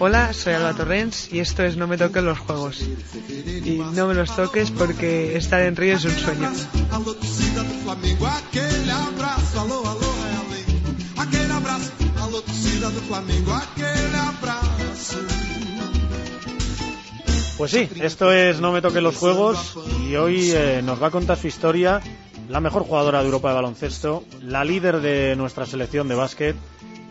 Hola, soy Alba Torrens y esto es No me toques los juegos. Y no me los toques porque estar en Río es un sueño. Pues sí, esto es No me toques los juegos y hoy eh, nos va a contar su historia la mejor jugadora de Europa de baloncesto, la líder de nuestra selección de básquet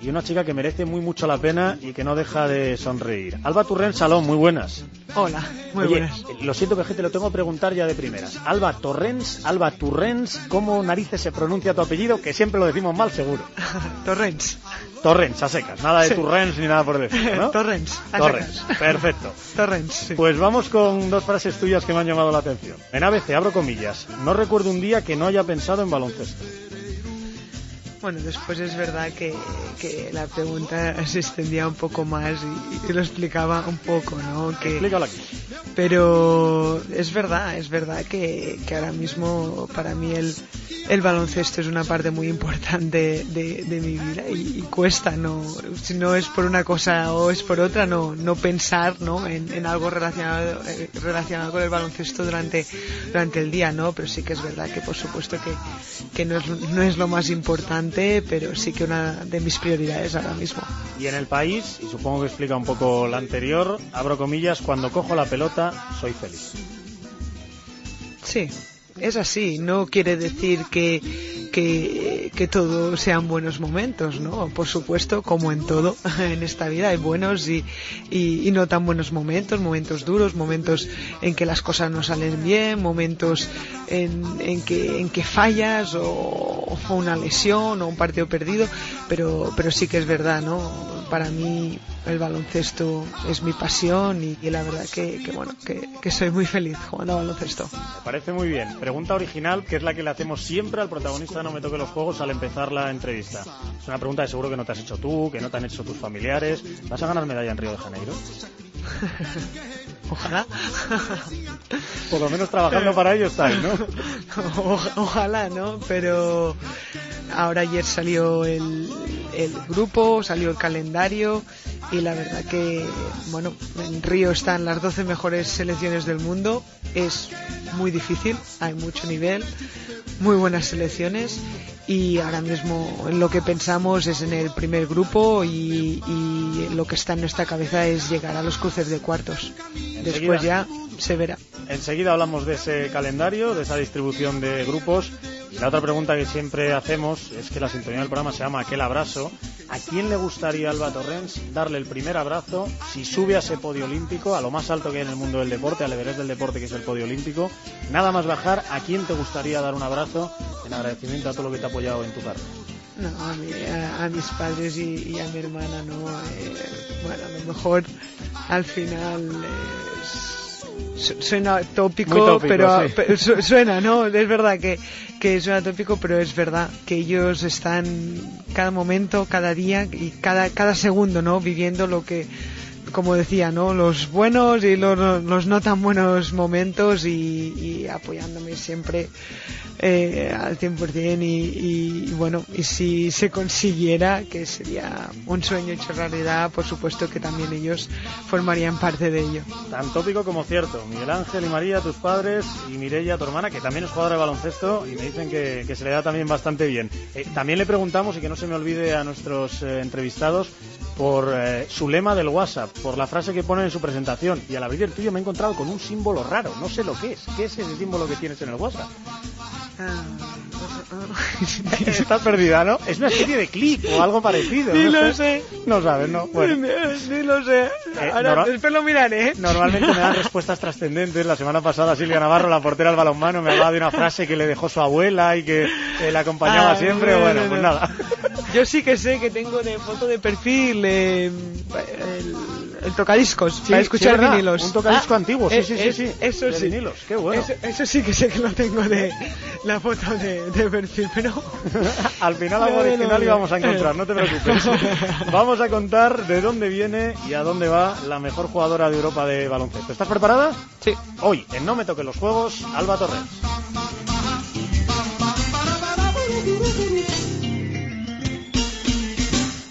y una chica que merece muy mucho la pena y que no deja de sonreír. Alba Turren Salón, muy buenas. Hola, muy Oye, buenas. Lo siento que te lo tengo que preguntar ya de primeras. Alba Torrens, Alba Turrens, ¿cómo narices se pronuncia tu apellido? Que siempre lo decimos mal, seguro. Torrens. Torrens, a secas. Nada de Sí. Turrens ni nada por decir, ¿no? Torrens. a Torrens, secas. perfecto. Torrens, sí. Pues vamos con dos frases tuyas que me han llamado la atención. En ABC, abro comillas, no recuerdo un día que no haya pensado en baloncesto. Bueno, después es verdad que, que la pregunta se extendía un poco más y, y lo explicaba un poco, ¿no? Que, Explícalo aquí. pero es verdad, es verdad que, que ahora mismo para mí el, el baloncesto es una parte muy importante de, de mi vida y, y cuesta, ¿no? Si no es por una cosa o es por otra, no, no pensar, ¿no? En, en algo relacionado, eh, relacionado con el baloncesto durante, durante el día, ¿no? Pero sí que es verdad que por supuesto que, que no, es, no es lo más importante, pero sí que una de mis prioridades ahora mismo. Y en el país, y supongo que explica un poco la anterior, abro comillas, cuando cojo la pelota soy feliz. Sí, es así. No quiere decir que, que, que todo sean buenos momentos, ¿no? Por supuesto, como en todo en esta vida, hay buenos y, y, y no tan buenos momentos, momentos duros, momentos en que las cosas no salen bien, momentos en, en, que, en que fallas o, o una lesión o un partido perdido, pero, pero sí que es verdad, ¿no? Para mí el baloncesto es mi pasión y, y la verdad que, que bueno, que, que soy muy feliz jugando a baloncesto. Me parece muy bien. Pregunta original, que es la que le hacemos siempre al protagonista No me toque los juegos al empezar la entrevista. Es una pregunta que seguro que no te has hecho tú, que no te han hecho tus familiares. ¿Vas a ganar medalla en Río de Janeiro? Ojalá. Por lo menos trabajando para ello estáis, ¿no? O- ojalá, ¿no? Pero ahora ayer salió el, el grupo, salió el calendario y la verdad que, bueno, en Río están las 12 mejores selecciones del mundo. Es muy difícil, hay mucho nivel, muy buenas selecciones y ahora mismo lo que pensamos es en el primer grupo y, y lo que está en nuestra cabeza es llegar a los cruces de cuartos. Después ya se verá. Enseguida hablamos de ese calendario, de esa distribución de grupos. Y la otra pregunta que siempre hacemos es que la sintonía del programa se llama Aquel abrazo. ¿A quién le gustaría Alba Torrens darle el primer abrazo si sube a ese podio olímpico, a lo más alto que hay en el mundo del deporte, al Everest del deporte que es el podio olímpico? Nada más bajar, ¿a quién te gustaría dar un abrazo en agradecimiento a todo lo que te ha apoyado en tu carrera? No, a, mi- a- a mis padres y, y a mi hermana no. eh, bueno, a lo mejor al final es- su- suena tópico, pero sí. pero su- suena, ¿no? Es verdad que, que suena tópico, pero es verdad que ellos están cada momento, cada día y cada, cada segundo, ¿no? Viviendo lo que como decía, ¿no? Los buenos y los, los no tan buenos momentos y, apoyándome siempre eh, al 100% y, y, y bueno, y si se consiguiera, que sería un sueño hecho realidad, por supuesto que también ellos formarían parte de ello. Tan tópico como cierto. Miguel Ángel y María, tus padres, y Mireia, tu hermana, que también es jugadora de baloncesto, y me dicen que, que se le da también bastante bien. Eh, también le preguntamos, y que no se me olvide a nuestros eh, entrevistados, por eh, su lema del WhatsApp, por la frase que pone en su presentación. Y al abrir el tuyo me he encontrado con un símbolo raro, no sé lo que es. ¿Qué es ese símbolo que tienes en el WhatsApp? Ah, Estás perdida, ¿no? Es una especie de clip o algo parecido. Ni no lo sé. No sabes, ¿no? Bueno. Ni lo sé. Eh, Ahora después lo miraré. ¿eh? Normalmente me dan respuestas trascendentes. La semana pasada Silvia Navarro, la portera del balonmano, me hablaba de una frase que le dejó su abuela y que eh, la acompañaba Ah, siempre. no, bueno, no, pues nada. Yo sí que sé que tengo de foto de perfil eh, el, el tocadiscos Sí, para escuchar vinilos. un tocadisco Ah, antiguo, sí, sí, sí, es- sí, Eso de sí. vinilos, qué bueno. Eso, eso sí que sé que lo tengo de la foto de, de perfil. pero... Al final algo original íbamos a encontrar, no te preocupes. Vamos a contar de dónde viene y a dónde va la mejor jugadora de Europa de baloncesto. ¿Estás preparada? Sí. Hoy, en No me toquen los juegos, Alba Torres.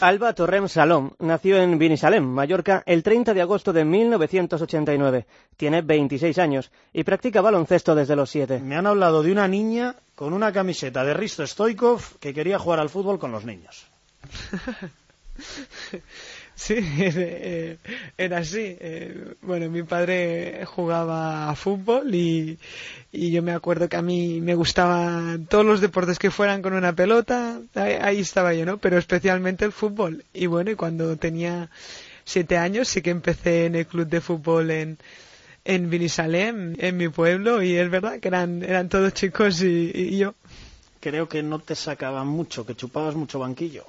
Alba Torrem Salom nació en Binisalem, Mallorca, el 30 de agosto de 1989. Tiene 26 años y practica baloncesto desde los 7. Me han hablado de una niña con una camiseta de Risto Stoikov que quería jugar al fútbol con los niños. Sí, era así. Eh, bueno, mi padre jugaba a fútbol y, yo me acuerdo que a mí me gustaban todos los deportes que fueran con una pelota, ahí, estaba yo, ¿no? Pero especialmente el fútbol. Y bueno, y cuando tenía siete años sí que empecé en el club de fútbol en, en Vinisalem, en mi pueblo, y es verdad que eran, eran todos chicos y yo. Creo que no te sacaban mucho, que chupabas mucho banquillo.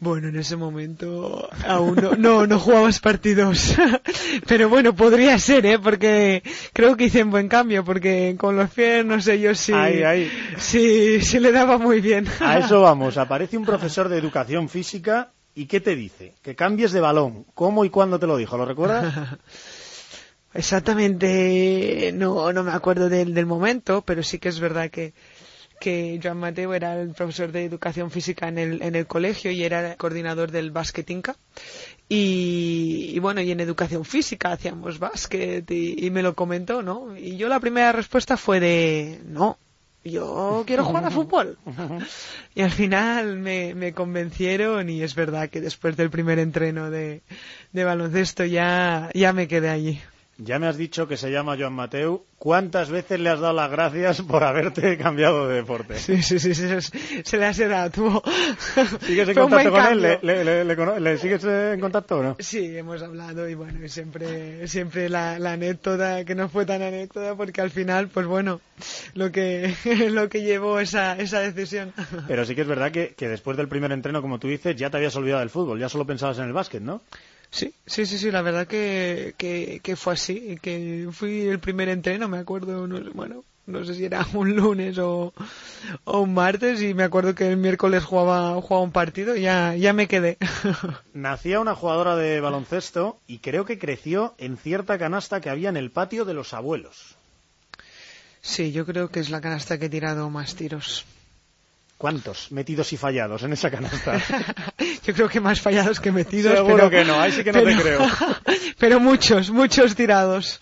Bueno, en ese momento aún no, no, no jugabas partidos. Pero bueno, podría ser, ¿eh? Porque creo que hice un buen cambio, porque con los pies no sé yo si, si, si le daba muy bien. A eso vamos. Aparece un profesor de educación física y ¿qué te dice? Que cambies de balón. ¿Cómo y cuándo te lo dijo? ¿Lo recuerdas? Exactamente, no, no me acuerdo del, del momento, pero sí que es verdad que, que Joan Mateo era el profesor de educación física en el, en el colegio y era el coordinador del básquet Inca. Y, bueno, y en educación física hacíamos básquet y, me lo comentó, ¿no? Y yo la primera respuesta fue de, no, yo quiero jugar a fútbol. Y al final me, me, convencieron y es verdad que después del primer entreno de, de baloncesto ya, ya me quedé allí. Ya me has dicho que se llama Joan Mateu. ¿Cuántas veces le has dado las gracias por haberte cambiado de deporte? Sí, sí, sí, se le ha dado. Tuvo... ¿Sigues en contacto con él? ¿Le, sigues en contacto o no? Sí, hemos hablado y bueno, siempre, siempre la, anécdota, que no fue tan anécdota porque al final, pues bueno, lo que, lo que llevó esa, esa decisión. Pero sí que es verdad que, que después del primer entreno, como tú dices, ya te habías olvidado del fútbol, ya solo pensabas en el básquet, ¿no? Sí, sí, sí, sí, la verdad que, que, fue así, que fui el primer entreno, me acuerdo, bueno, no sé si era un lunes o, un martes y me acuerdo que el miércoles jugaba, jugaba un partido y ya, ya me quedé. Nacía una jugadora de baloncesto y creo que creció en cierta canasta que había en el patio de los abuelos. Sí, yo creo que es la canasta que he tirado más tiros. ¿Cuántos metidos y fallados en esa canasta? Yo creo que más fallados que metidos. Seguro que no, ahí sí que no te creo. pero muchos, muchos tirados.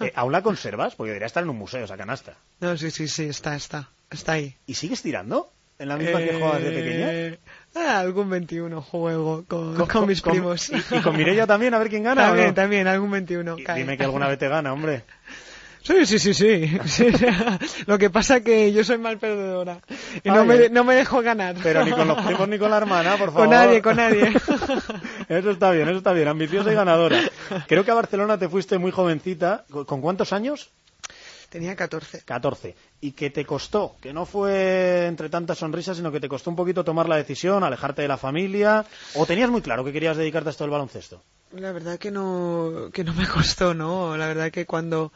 Eh, ¿Aún la conservas? Porque debería estar en un museo esa canasta. No, sí, sí, sí, está, está, está ahí. ¿Y sigues tirando? ¿En la misma que jugabas de pequeña? Eh, ah, algún 21 juego con, mis primos. ¿Y, con Mireia también? A ver quién gana. También, también, algún 21. Dime que alguna vez te gana, hombre. Sí, sí, sí, sí. Lo que pasa es que yo soy mal perdedora y no me, no me, dejo ganar. Pero ni con los primos ni con la hermana, por favor. Con nadie, con nadie. Eso está bien, eso está bien. Ambiciosa y ganadora. Creo que a Barcelona te fuiste muy jovencita. ¿Con cuántos años? Tenía 14. 14. ¿Y qué te costó? Que no fue entre tantas sonrisas, sino que te costó un poquito tomar la decisión, alejarte de la familia. ¿O tenías muy claro que querías dedicarte a esto del baloncesto? La verdad que no, que no me costó, ¿no? La verdad que cuando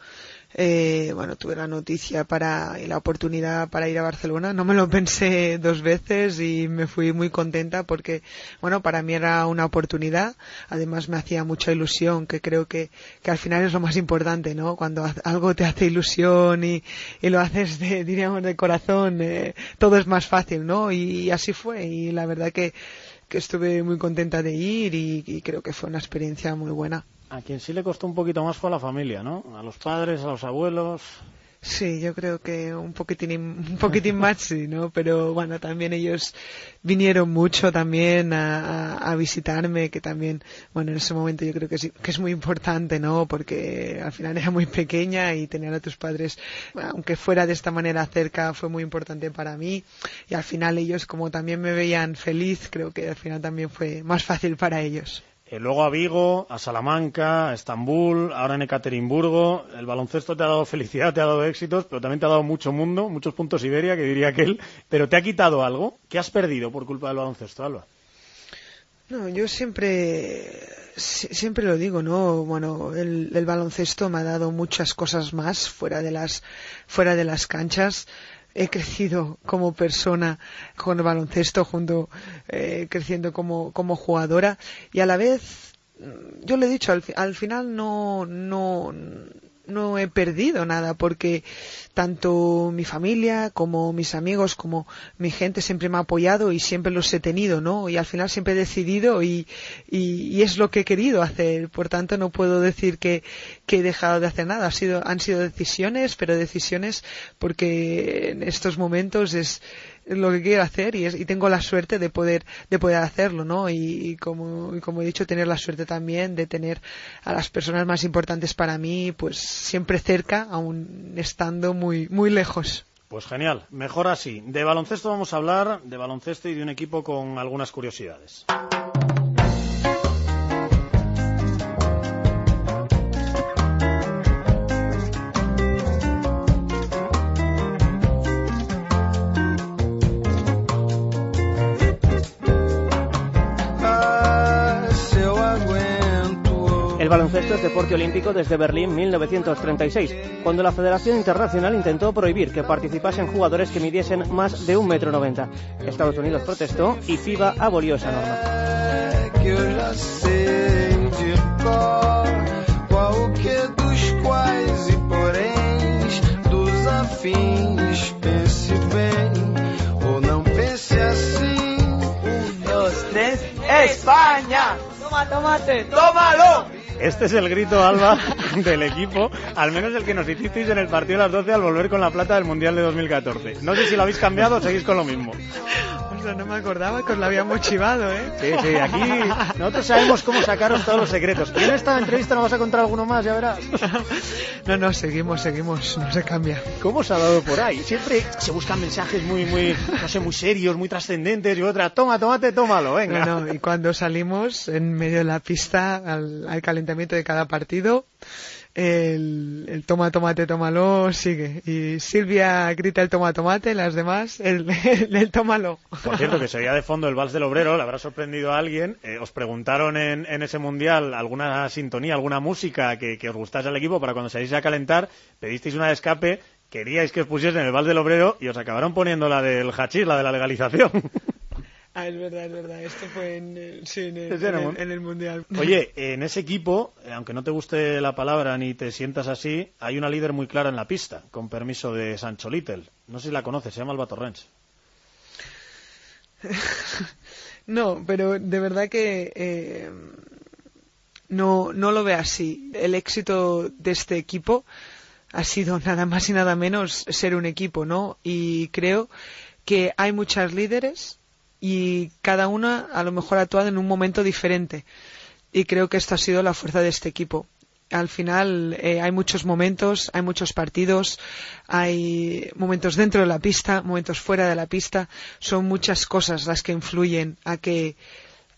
eh, bueno, tuve la noticia para, y la oportunidad para ir a Barcelona. No me lo pensé dos veces y me fui muy contenta porque, bueno, para mí era una oportunidad. Además me hacía mucha ilusión, que creo que, que al final es lo más importante, ¿no? Cuando algo te hace ilusión y, y lo haces de, diríamos, de corazón, eh, todo es más fácil, ¿no? Y, así fue. Y la verdad que, que estuve muy contenta de ir y creo que fue una experiencia muy buena. A quien sí le costó un poquito más fue a la familia, ¿no? A los padres, a los abuelos. Sí, yo creo que un poquitín, un poquitín más sí, ¿no? Pero bueno, también ellos vinieron mucho también a, visitarme, que también, bueno, en ese momento yo creo que, sí, que es muy importante, ¿no? Porque al final era muy pequeña y tener a tus padres, aunque fuera de esta manera cerca, fue muy importante para mí. Y al final ellos, como también me veían feliz, creo que al final también fue más fácil para ellos. Eh, luego a Vigo, a Salamanca, a Estambul, ahora en Ekaterimburgo. El baloncesto te ha dado felicidad, te ha dado éxitos, pero también te ha dado mucho mundo, muchos puntos Iberia, que diría aquel. Pero te ha quitado algo. ¿Qué has perdido por culpa del baloncesto, Alba? No, yo siempre, siempre lo digo, ¿no? Bueno, el, el baloncesto me ha dado muchas cosas más fuera de las, fuera de las canchas he crecido como persona con el baloncesto, junto, eh, creciendo como, como jugadora. Y a la vez, yo le he dicho, al, al final no, no, no he perdido nada porque tanto mi familia como mis amigos como mi gente siempre me ha apoyado y siempre los he tenido, ¿no? Y al final siempre he decidido y, y, es lo que he querido hacer. Por tanto, no puedo decir que, que he dejado de hacer nada. Ha sido, han sido decisiones, pero decisiones porque en estos momentos es, lo que quiero hacer y, es, y tengo la suerte de poder de poder hacerlo no y, como y como he dicho tener la suerte también de tener a las personas más importantes para mí pues siempre cerca aún estando muy muy lejos. Pues genial. Mejor así. De baloncesto vamos a hablar de baloncesto y de un equipo con algunas curiosidades El baloncesto es deporte olímpico desde Berlín 1936, cuando la Federación Internacional intentó prohibir que participasen jugadores que midiesen más de un metro noventa. Estados Unidos protestó y FIBA abolió esa norma. España. Toma, tomate, tómalo. Este es el grito, Alba, del equipo, al menos el que nos hicisteis en el partido a las 12 al volver con la plata del Mundial de 2014. No sé si lo habéis cambiado o seguís con lo mismo. O sea, no me acordaba que os lo habíamos chivado, ¿eh? Sí, sí, aquí nosotros sabemos cómo sacaros todos los secretos. Y en esta entrevista nos vas a contar alguno más, ya verás. No, no, seguimos, seguimos, no se cambia. ¿Cómo se ha dado por ahí? Siempre se buscan mensajes muy, muy, no sé, muy serios, muy trascendentes y otra, toma, tómate, tómalo, venga. No, no, y cuando salimos en medio de la pista al, al calentamiento de cada partido, el, el toma tomate tómalo sigue. Y Silvia grita el toma tomate las demás el, el, tómalo por cierto que sería de fondo el vals del obrero le habrá sorprendido a alguien. Eh, os preguntaron en, en, ese mundial alguna sintonía alguna música que, que os gustase al equipo para cuando salís a calentar pedisteis una de escape queríais que os pusiesen el vals del obrero y os acabaron poniendo la del hachís la de la legalización Ah, es verdad, es verdad. Esto fue en el, sí, en el, Mundial. Oye, en ese equipo, eh, aunque no te guste la palabra ni te sientas así, hay una líder muy clara en la pista, con permiso de Sancho Little. No sé si la conoces, se llama Alba Torrens. no, pero de verdad que eh, no, no lo ve así. El éxito de este equipo ha sido nada más y nada menos ser un equipo, ¿no? Y creo que hay muchas líderes y cada una a lo mejor ha actuado en un momento diferente. Y creo que esta ha sido la fuerza de este equipo. Al final eh, hay muchos momentos, hay muchos partidos, hay momentos dentro de la pista, momentos fuera de la pista. Son muchas cosas las que influyen a que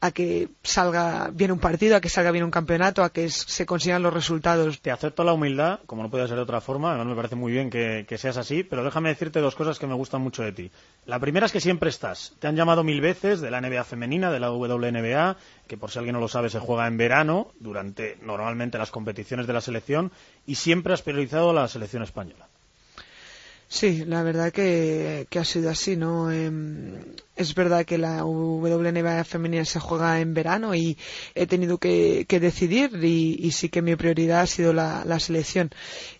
a que salga bien un partido, a que salga bien un campeonato, a que se consigan los resultados. Te acepto la humildad, como no puede ser de otra forma, además me parece muy bien que, seas así, pero déjame decirte dos cosas que me gustan mucho de ti. La primera es que siempre estás. Te han llamado mil veces de la NBA femenina, de la WNBA, que por si alguien no lo sabe se juega en verano, durante normalmente las competiciones de la selección, y siempre has priorizado la selección española. Sí, la verdad que, ha sido así, ¿no? Em, es verdad que la WNBA femenina se juega en verano y he tenido que, decidir y, sí que mi prioridad ha sido la, selección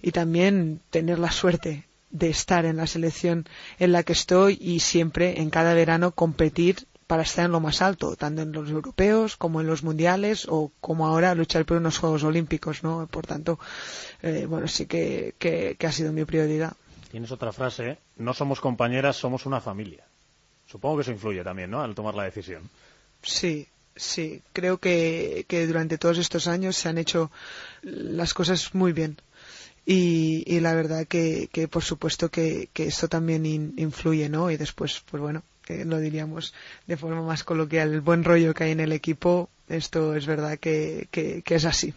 y también tener la suerte de estar en la selección en la que estoy y siempre en cada verano competir para estar en lo más alto, tanto en los europeos como en los mundiales o como ahora luchar por unos Juegos Olímpicos, ¿no? Por tanto, eh, bueno, sí que ha sido mi prioridad. Tienes otra frase, no somos compañeras, somos una familia. Supongo que eso influye también, ¿no? Al tomar la decisión. Sí, sí. Creo que, durante todos estos años se han hecho las cosas muy bien. Y, la verdad que, por supuesto que, esto también influye, ¿no? Y después, pues bueno, lo diríamos de forma más coloquial, el buen rollo que hay en el equipo, esto es verdad que, es así.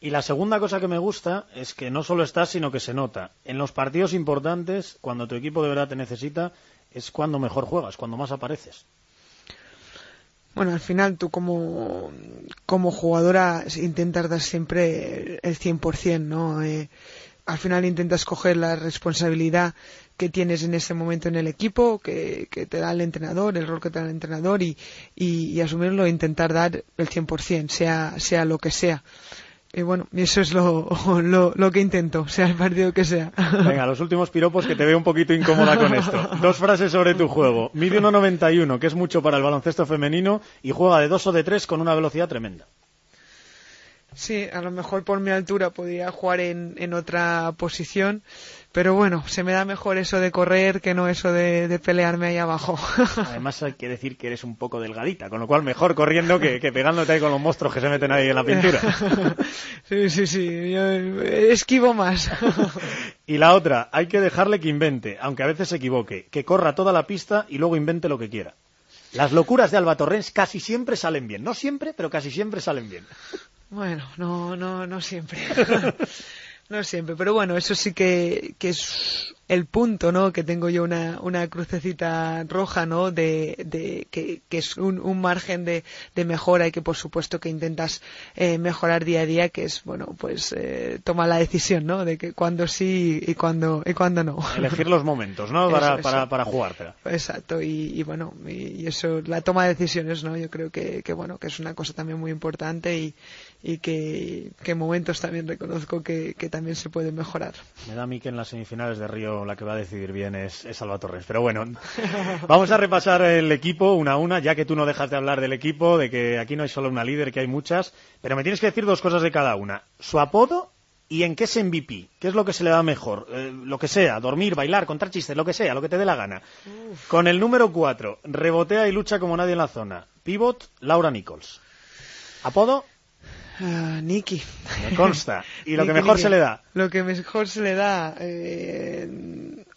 Y la segunda cosa que me gusta es que no solo estás, sino que se nota. En los partidos importantes, cuando tu equipo de verdad te necesita, es cuando mejor juegas, cuando más apareces. Bueno, al final tú como, como jugadora intentas dar siempre el 100%, ¿no? Eh, al final intentas coger la responsabilidad que tienes en ese momento en el equipo, que, te da el entrenador, el rol que te da el entrenador y, y, asumirlo e intentar dar el 100%, sea, sea lo que sea. Y bueno, eso es lo, lo, que intento, sea el partido que sea. Venga, los últimos piropos que te veo un poquito incómoda con esto. Dos frases sobre tu juego. Mide 1.91, que es mucho para el baloncesto femenino, y juega de dos o de tres con una velocidad tremenda. Sí, a lo mejor por mi altura podría jugar en, en otra posición, pero bueno, se me da mejor eso de correr que no eso de, pelearme ahí abajo. Además hay que decir que eres un poco delgadita, con lo cual mejor corriendo que, pegándote ahí con los monstruos que se meten ahí en la pintura. sí, sí, sí, yo esquivo más. y la otra, hay que dejarle que invente, aunque a veces se equivoque, que corra toda la pista y luego invente lo que quiera. Las locuras de Alba Torrens casi siempre salen bien. No siempre, pero casi siempre salen bien. Bueno, no, no, no siempre. no siempre, pero bueno, eso sí que, que es el punto, ¿no? Que tengo yo una, una crucecita roja, ¿no? De, de que, que, es un, un margen de, de, mejora y que por supuesto que intentas eh, mejorar día a día, que es, bueno, pues eh, toma la decisión, ¿no? De que cuando sí y cuando, y cuando no. Elegir los momentos, ¿no? Para, para, para jugártela. Exacto, y, y bueno, y, eso, la toma de decisiones, ¿no? Yo creo que, que, bueno, que es una cosa también muy importante y, y que, que en momentos también reconozco que, que también se puede mejorar. Me da a mí que en las semifinales de Río la que va a decidir bien es, es Alba Torres. Pero bueno, vamos a repasar el equipo una a una, ya que tú no dejas de hablar del equipo, de que aquí no hay solo una líder, que hay muchas. Pero me tienes que decir dos cosas de cada una. Su apodo y en qué es MVP. ¿Qué es lo que se le da mejor? Eh, lo que sea, dormir, bailar, contar chistes, lo que sea, lo que te dé la gana. Con el número 4, rebotea y lucha como nadie en la zona. Pivot, Laura Nichols. ¿Apodo? Uh, Nikki. Me consta. ¿Y lo que mejor se le da? Lo que mejor se le da. Eh,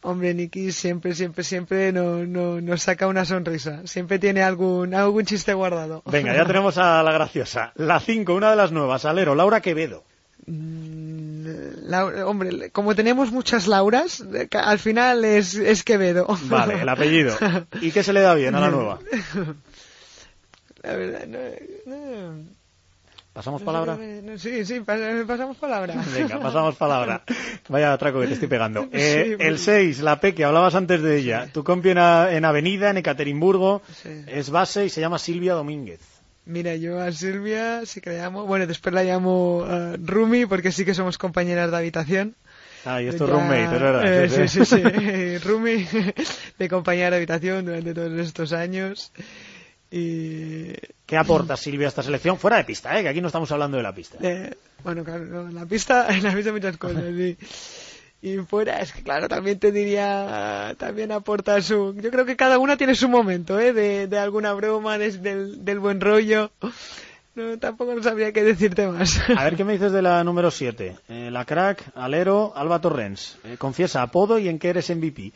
hombre, Nikki siempre, siempre, siempre nos no, no saca una sonrisa. Siempre tiene algún, algún chiste guardado. Venga, ya tenemos a la graciosa. La 5, una de las nuevas. Alero, Laura Quevedo. Mm, hombre, como tenemos muchas Lauras, al final es, es Quevedo. Vale, el apellido. ¿Y qué se le da bien a la nueva? La verdad, no ¿Pasamos palabra? Sí, sí, pasamos palabra. Venga, pasamos palabra. Vaya atraco que te estoy pegando. Eh, el 6, la P, que hablabas antes de ella. Tu compi en, Avenida, en Ekaterimburgo, es base y se llama Silvia Domínguez. Mira, yo a Silvia sí que la llamo, bueno, después la llamo uh, Rumi porque sí que somos compañeras de habitación. Ah, y esto es roommate, es verdad. Eh, sí, sí, sí. Rumi de compañera de habitación durante todos estos años. Y... ¿Qué aporta Silvia a esta selección? Fuera de pista, ¿eh? que aquí no estamos hablando de la pista. Eh, bueno, claro, en la pista, en la pista muchas cosas, Y fuera, es que claro, también te diría, también aporta su... Yo creo que cada una tiene su momento, ¿eh? De, de alguna broma, del, del buen rollo. No, tampoco sabría qué decirte más. A ver, ¿qué me dices de la número 7? Eh, la crack, Alero, Alba Torrens. Eh, confiesa, apodo y en qué eres MVP.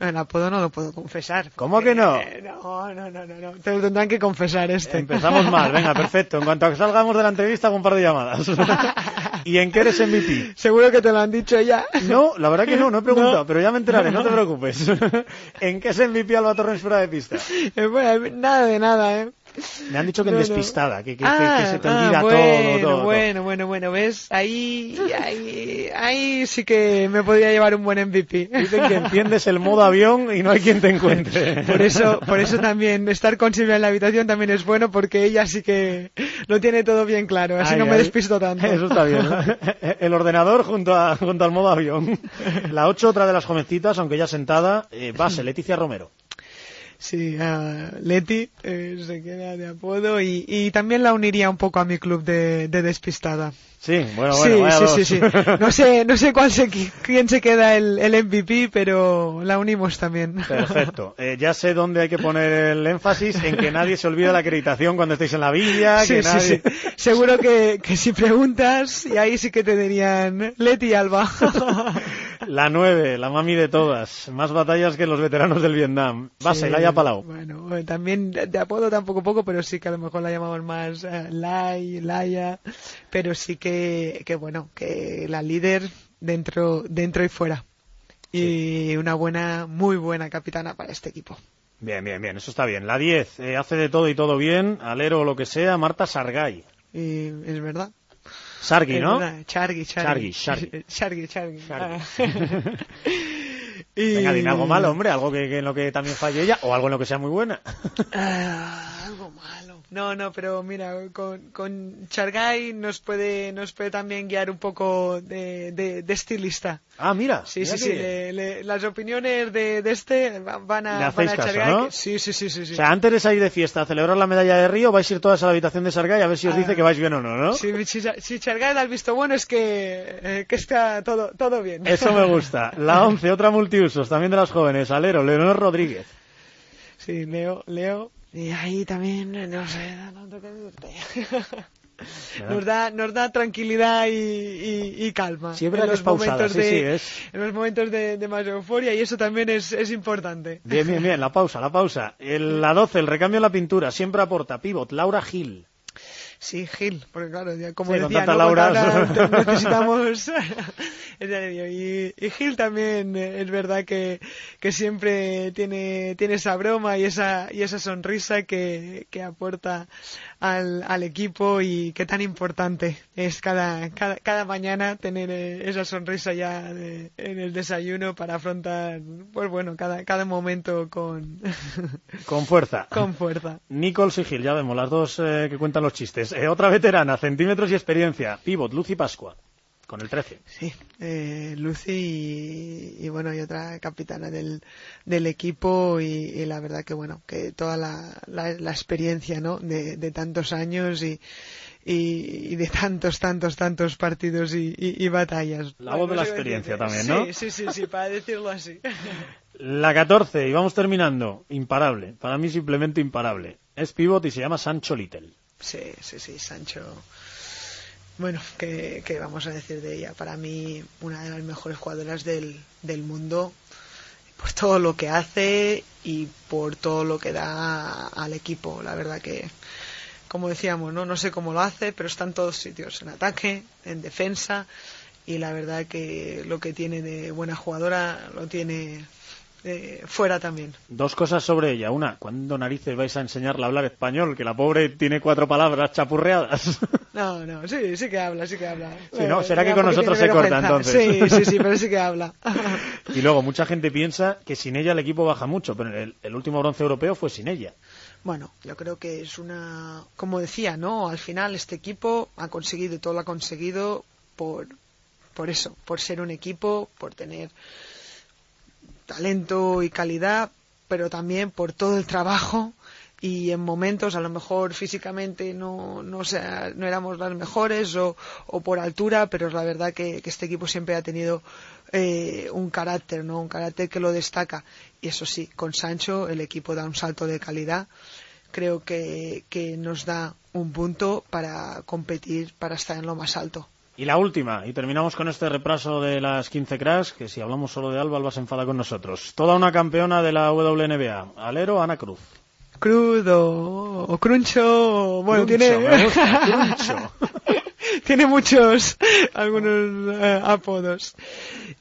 no, el apodo no lo puedo confesar. ¿Cómo que no? Eh, no, no, no, no, Te lo tendrán que confesar este. Empezamos mal, venga, perfecto. En cuanto salgamos de la entrevista, con un par de llamadas. ¿Y en qué eres MVP? Seguro que te lo han dicho ya. No, la verdad que no, no he preguntado, pero ya me enteraré, no te preocupes. ¿En qué es MVP Alba Torrens fuera de pista? bueno, nada de nada, ¿eh? Me han dicho que en despistada, que, que, ah, se te olvida ah, bueno, todo, Bueno, bueno, bueno, ¿ves? Ahí, ahí, ahí sí que me podría llevar un buen MVP. Dicen que entiendes el modo avión y no hay quien te encuentre. Por eso, por eso también estar con Silvia en la habitación también es bueno porque ella sí que lo tiene todo bien claro, así no me despisto tanto. Eso está bien. El ordenador junto, a, junto al modo avión. La 8, otra de las jovencitas, aunque ya sentada, eh, base, Leticia Romero. Sí, Leti eh, se queda de apodo y, y, también la uniría un poco a mi club de, de despistada. Sí, bueno, bueno, sí, sí, sí, No sé, no sé cuál se, quién se queda el, el MVP, pero la unimos también. Perfecto. Eh, ya sé dónde hay que poner el énfasis en que nadie se olvide la acreditación cuando estéis en la villa. Sí, que nadie... sí, sí. Seguro que, que si preguntas, y ahí sí que te dirían Leti Alba. La nueve, la mami de todas. Más batallas que los veteranos del Vietnam. Base, la haya Palau. Bueno, eh, también de apodo tampoco poco, pero sí que a lo mejor la llamamos más uh, Lai, Laia. Pero sí que, que, bueno, que la líder dentro, dentro y fuera. Y una buena, muy buena capitana para este equipo. Bien, bien, bien, eso está bien. La 10, eh, hace de todo y todo bien, alero o lo que sea, Marta Sargay. Y es verdad. Sargi, ¿no? Chargi, Chargi, Chargi. Chargi. Y- Venga, dime algo malo, hombre, algo que, que en lo que también falle ella, o algo en lo que sea muy buena. Ah, algo malo. No, no, pero mira, con, con Chargay nos puede, nos puede también guiar un poco de, de, de estilista. Ah, mira. Sí, mira sí, sí. bien. le- le- las opiniones de, de este va- van Le a, hacéis van a caso, Chargay. ¿no? que- Sí, sí, sí, sí. sí. O sea, antes de salir de fiesta a celebrar la medalla de Río, vais a ir todas a la habitación de Sargay a ver si os Ah. dice que vais bien o no, ¿no? Si, si, si Chargay da el visto bueno es que, eh, que está todo, todo bien. Eso me gusta. La 11, otra multiusos, también de las jóvenes. Alero, Leonor Rodríguez. Sí, Leo, Leo. Y ahí también, no sé, no tengo que decirte. Nos da, nos da tranquilidad y, y- y calma. Es en los pausada, momentos sí, de, sí, es- En los momentos de, de más euforia y eso también es, es importante. Bien, bien, bien, la pausa, la pausa. El- la 12, el recambio en la pintura, siempre aporta. Pivot, Laura Gil. Sí, Gil, porque claro, ya como Sí, decía, ¿no? Laura. Necesitamos y, y Gil también eh, es verdad que, que siempre tiene, tiene esa broma y esa, y esa sonrisa que, que aporta al, al equipo y que tan importante es cada, cada, cada mañana tener eh, esa sonrisa ya de- en el desayuno para afrontar, pues bueno, cada, cada momento con, Con fuerza. con fuerza. Nichols y Gil, ya vemos, las dos eh, que cuentan los chistes. Eh, otra veterana, centímetros y experiencia. Pivot, Lucy Pascua, con el 13. Sí, eh, Lucy y, y, bueno, y otra capitana del, del equipo y, y la verdad que bueno, que toda la, la, la experiencia, ¿no? De, de tantos años y, y, y de tantos, tantos, tantos partidos y, y- y batallas. La voz de la experiencia también, ¿no? Sí, sí, sí, sí, para decirlo así. La 14, y vamos terminando. Imparable, para mí simplemente imparable. Es pivot y se llama Sancho Little. Sí, sí, sí, Sancho. Bueno, ¿qué, qué vamos a decir de ella? Para mí, una de las mejores jugadoras del, del mundo, por todo lo que hace y por todo lo que da al equipo. La verdad que, como decíamos, no, no sé cómo lo hace, pero está en todos sitios, en ataque, en defensa, y la verdad que lo que tiene de buena jugadora lo tiene eh, fuera también. Dos cosas sobre ella. Una, ¿cuándo narices vais a enseñarle a hablar español? Que la pobre tiene cuatro palabras chapurreadas. No, no, sí, sí que habla, sí que habla. Sí, ¿no? Eh, Será que con nosotros se corta, entonces. Sí, sí, sí, pero sí que habla. y luego, mucha gente piensa que sin ella el equipo baja mucho, pero el, el último bronce europeo fue sin ella. Bueno, yo creo que es una, como decía, ¿no? Al final este equipo ha conseguido todo lo ha conseguido por, por eso, por ser un equipo, por tener talento y calidad, pero también por todo el trabajo y en momentos a lo mejor físicamente no, no, sea- no éramos las mejores o, o por altura, pero la verdad que, que este equipo siempre ha tenido eh, un carácter, ¿no? Un carácter que lo destaca. Y eso sí, con Sancho el equipo da un salto de calidad. Creo que, que nos da un punto para competir, para estar en lo más alto. Y la última, y terminamos con este repaso de las 15 cracks, que si hablamos solo de Alba, Alba se enfada con nosotros. Toda una campeona de la WNBA. Alero, Ana Cruz. Crudo o cruncho, bueno, Cruncho, tiene me gusta, cruncho. tiene muchos algunos eh, apodos.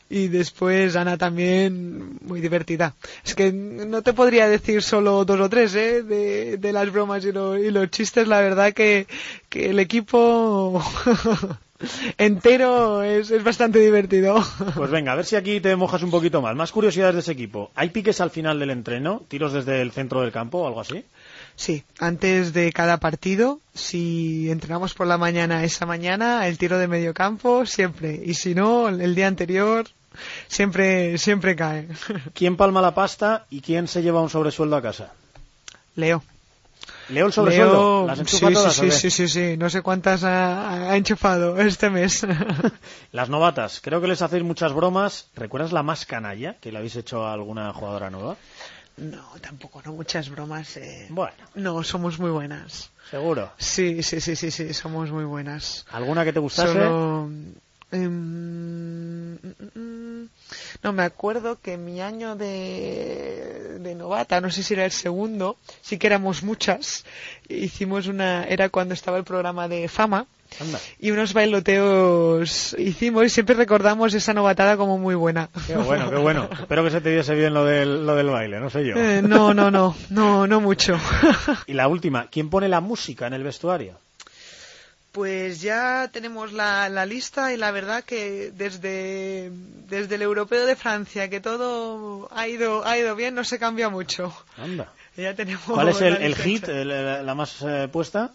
Y después Ana también muy divertida. Es que no te podría decir solo dos o tres, ¿eh? De, las bromas y, lo- y los chistes, la verdad que, que el equipo entero es, es bastante divertido. Pues venga, a ver si aquí te mojas un poquito más. Más curiosidades de ese equipo. ¿Hay piques al final del entreno? ¿Tiros desde el centro del campo o algo así? Sí, antes de cada partido, si entrenamos por la mañana esa mañana, el tiro de medio campo siempre. Y si no, el día anterior siempre, siempre cae. ¿Quién palma la pasta y quién se lleva un sobresueldo a casa? Leo. Leo el sobresueldo. Leo, ¿Las sí, todas sí, sí, sí, sí, no sé cuántas ha, ha enchufado este mes. Las novatas. Creo que les hacéis muchas bromas. ¿Recuerdas la más canalla que le habéis hecho a alguna jugadora nueva? No, tampoco, no muchas bromas. Eh. Bueno, No, somos muy buenas. seguro. Sí, sí, sí, sí, sí, somos muy buenas. ¿Alguna que te gustase? Solo, em, no, me acuerdo que mi año de, de novata, no sé si era el segundo, sí que éramos muchas. Hicimos una, era cuando estaba el programa de fama. Anda. Y unos bailoteos hicimos y siempre recordamos esa novatada como muy buena. Qué bueno, qué bueno. Espero que se te diese bien lo del, lo del baile, no sé yo. Eh, no, no, no, no, no mucho. Y la última, ¿quién pone la música en el vestuario? Pues ya tenemos la, la, lista y la verdad que desde, desde el europeo de Francia, que todo ha ido, ha ido bien, no se cambia mucho. Anda. Ya tenemos ¿Cuál es el, el hit, el- la más eh, puesta?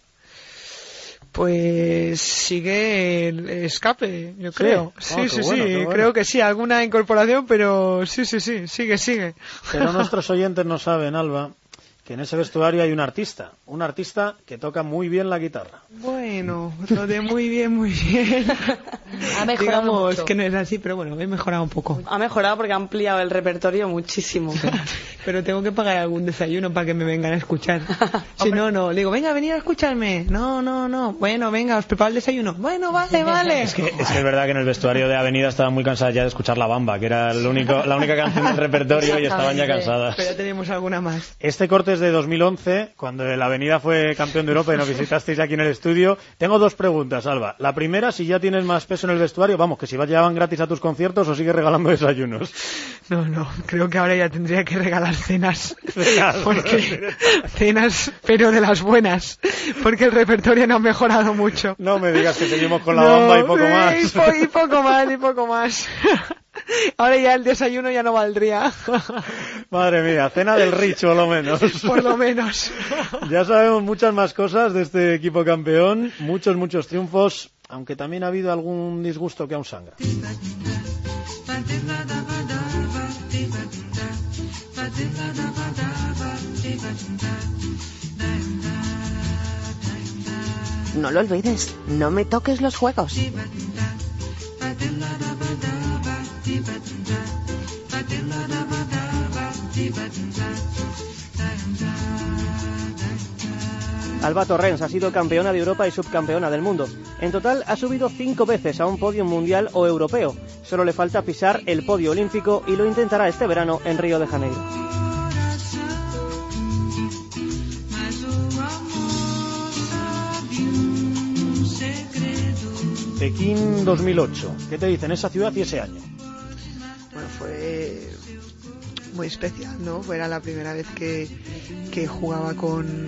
Pues sigue el escape, yo creo. Ah, Sí, sí, bueno, sí, bueno. creo que sí, alguna incorporación, pero sí, sí, sí, sigue, sigue. Pero nuestros oyentes no saben, Alba, que en ese vestuario hay un artista. Un artista que toca muy bien la guitarra. Bueno, lo de muy bien, muy bien. Ha mejorado Digamos mucho. que no es así, pero bueno, he mejorado un poco. Ha mejorado porque ha ampliado el repertorio muchísimo. Pero tengo que pagar algún desayuno para que me vengan a escuchar. Si no, no. Le digo, venga, venid a escucharme. No, no, no. Bueno, venga, os preparo el desayuno. Bueno, vale, vale. Es que, es que es verdad que en el vestuario de Avenida estaban muy cansadas ya de escuchar La Bamba, que era el único, la única canción del repertorio y estaban ya cansadas. Pero ya tenemos alguna más. Este corte es de 2011, cuando el Avenida fue campeón de Europa y nos visitasteis aquí en el estudio. Tengo dos preguntas, Alba. La primera, si ya tienes más peso en el vestuario, vamos, que si vas llevan gratis a tus conciertos o sigues regalando desayunos. No, no, creo que ahora ya tendría que regalar cenas. Cenas. Porque cenas, pero de las buenas. Porque el repertorio no ha mejorado mucho. No me digas que seguimos con la No, bamba y poco más. Y, po- y poco más, y poco más. Ahora ya el desayuno ya no valdría. Madre mía, cena del Richo, lo menos. Por lo menos. Ya sabemos muchas más cosas de este equipo campeón, muchos, muchos triunfos, aunque también ha habido algún disgusto que aún sangra. No lo olvides, no me toques los juegos. Alba Torrens ha sido campeona de Europa y subcampeona del mundo. En total ha subido cinco veces a un podio mundial o europeo. Solo le falta pisar el podio olímpico y lo intentará este verano en Río de Janeiro. Pekín 2008. ¿Qué te dicen esa ciudad y ese año? Especial, ¿no? Fue la primera vez que, que jugaba con,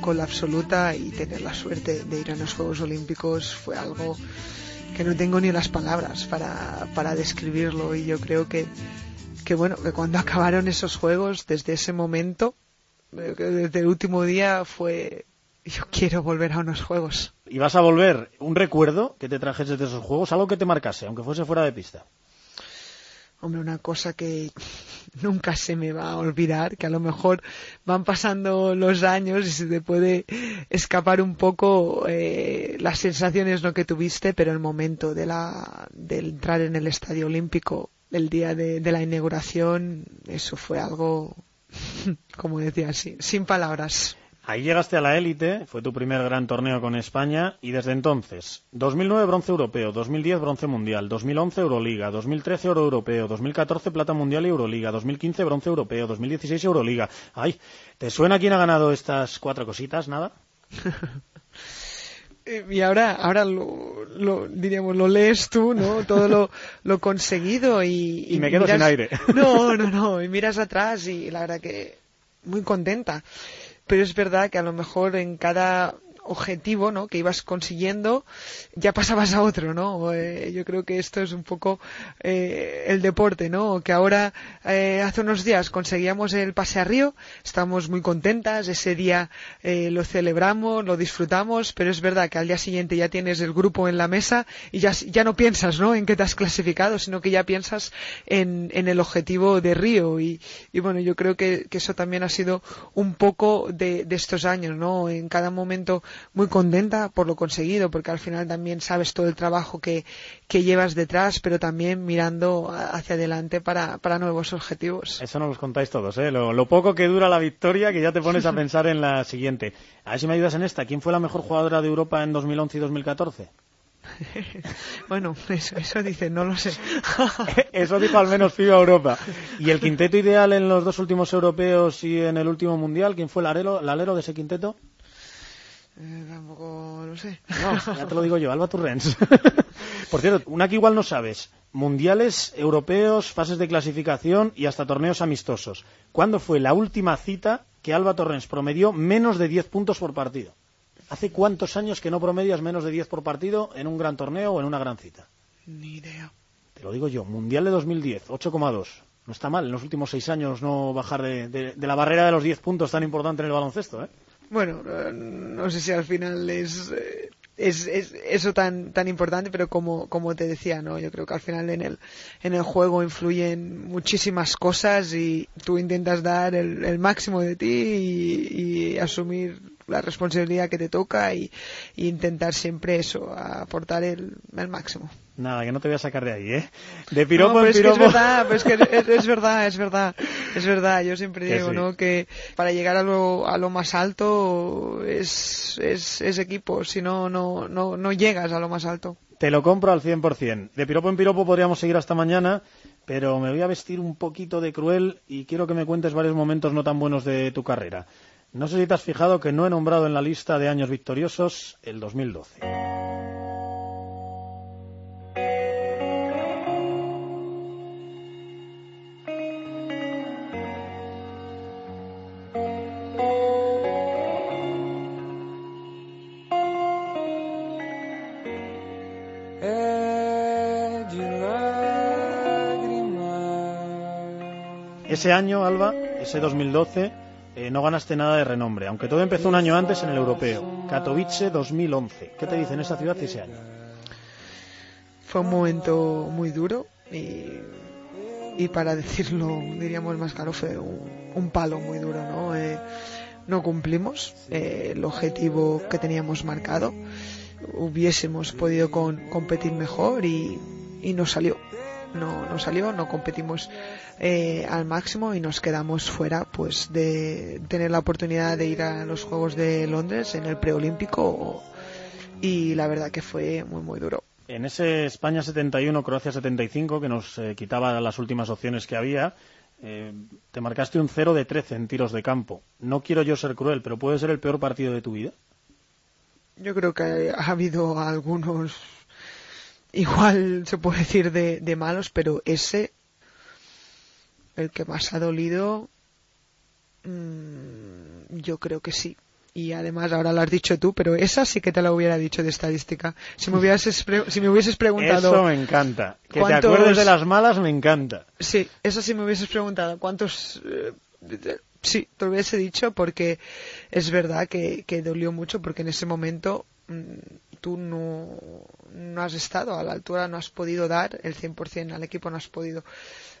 con la absoluta y tener la suerte de ir a los Juegos Olímpicos fue algo que no tengo ni las palabras para, para describirlo y yo creo que, que bueno, que cuando acabaron esos Juegos, desde ese momento, eh, desde el último día fue, yo quiero volver a unos Juegos. ¿Y vas a volver un recuerdo que te trajese de esos juegos, algo que te marcase, aunque fuese fuera de pista? Hombre, una cosa que nunca se me va a olvidar, que a lo mejor van pasando los años y se te puede escapar un poco eh, las sensaciones no que tuviste, pero el momento de la de entrar en el Estadio Olímpico el día de, de la inauguración, eso fue algo, como decía así, sin palabras. Ahí llegaste a la élite, fue tu primer gran torneo con España y desde entonces, 2009 bronce europeo, 2010 bronce mundial, 2011 Euroliga, 2013 oro europeo, 2014 plata mundial y Euroliga, 2015 bronce europeo, 2016 Euroliga. Ay, ¿te suena quién ha ganado estas cuatro cositas? ¿Nada? Eh, Y ahora, ahora lo, lo, diríamos, lo lees tú, ¿no? Todo lo, lo conseguido y, Y me quedo sin aire. No, no, no. Y miras atrás y la verdad que muy contenta. Pero es verdad que a lo mejor en cada objetivo, ¿no? Que ibas consiguiendo, ya pasabas a otro, ¿no? Eh, yo creo que esto es un poco eh, el deporte, ¿no? Que ahora, eh, hace unos días conseguíamos el pase a Río, estamos muy contentas, ese día lo celebramos, lo disfrutamos, pero es verdad que al día siguiente ya tienes el grupo en la mesa y ya, no piensas, ¿no? En que te has clasificado, sino que ya piensas en, en el objetivo de Río y, y bueno, yo creo que, que eso también ha sido un poco de, de estos años, ¿no? En cada momento muy contenta por lo conseguido, porque al final también sabes todo el trabajo que, que llevas detrás, pero también mirando hacia adelante para, para nuevos objetivos. Eso no los contáis todos, ¿eh? Lo, lo poco que dura la victoria, que ya te pones a pensar en la siguiente. A ver si me ayudas en esta. ¿Quién fue la mejor jugadora de Europa en 2011 y 2014? bueno, eso, eso dice, no lo sé. Eso dijo al menos FIBA Europa. ¿Y el quinteto ideal en los dos últimos europeos y en el último mundial? ¿Quién fue el alero, el alero de ese quinteto? Eh, tampoco lo sé. No, ya te lo digo yo, Alba Turrens. Por cierto, una que igual no sabes. Mundiales, europeos, fases de clasificación y hasta torneos amistosos. ¿Cuándo fue la última cita que Alba Torrens promedió menos de 10 puntos por partido? ¿Hace cuántos años que no promedias menos de 10 por partido en un gran torneo o en una gran cita? Ni idea. Te lo digo yo, Mundial de 2010, 8,2. No está mal en los últimos seis años no bajar de, de- de la barrera de los 10 puntos tan importante en el baloncesto, ¿eh? Bueno, eh, no sé si al final es, eh, es, es eso tan, tan importante, pero como, como te decía, ¿no? Yo creo que al final en el, en el juego influyen muchísimas cosas y tú intentas dar el, máximo de ti y asumir la responsabilidad que te toca y, y intentar siempre eso, aportar el, el máximo. Nada, que no te voy a sacar de ahí, ¿eh? De piropo No, pero en es que es piropo. verdad, pero es que es, es verdad, es verdad, es verdad. Yo siempre Que digo, sí. ¿no? Que para llegar a lo, a lo más alto es, es, es equipo, si no, no, no, no llegas a lo más alto. Te lo compro al 100%. De piropo en piropo podríamos seguir hasta mañana, pero me voy a vestir un poquito de cruel y quiero que me cuentes varios momentos no tan buenos de tu carrera. No sé si te has fijado que no he nombrado en la lista de años victoriosos el 2012. Ese año, Alba, ese 2012, eh, no ganaste nada de renombre, aunque todo empezó un año antes en el europeo. Katowice 2011. ¿Qué te dice en esa ciudad ese año? Fue un momento muy duro y, y para decirlo, diríamos más claro, fue un, palo muy duro, ¿no? Eh, no cumplimos eh, el objetivo que teníamos marcado. Hubiésemos podido competir mejor y, y no salió. No, no salió, no competimos eh, al máximo y nos quedamos fuera pues de tener la oportunidad de ir a los Juegos de Londres en el preolímpico y la verdad que fue muy muy duro. En ese España 71, Croacia 75, que nos eh, quitaba las últimas opciones que había, eh, te marcaste un 0 de 13 en tiros de campo. No quiero yo ser cruel, pero puede ser el peor partido de tu vida. Yo creo que ha habido algunos, igual se puede decir de, de malos, pero ese, el que más ha dolido, mm, yo creo que sí. Y además ahora lo has dicho tú, pero esa sí que te la hubiera dicho de estadística. Si me hubieses, si me hubieses preguntado, Eso me encanta. Que te ¿cuántos- acuerdes de las malas me encanta. Sí, eso sí me hubieses preguntado. ¿Cuántos? eh, sí, te lo hubiese dicho porque es verdad que, que dolió mucho porque en ese momento mm, tú no, no has estado a la altura, no has podido dar el 100% al equipo, no has podido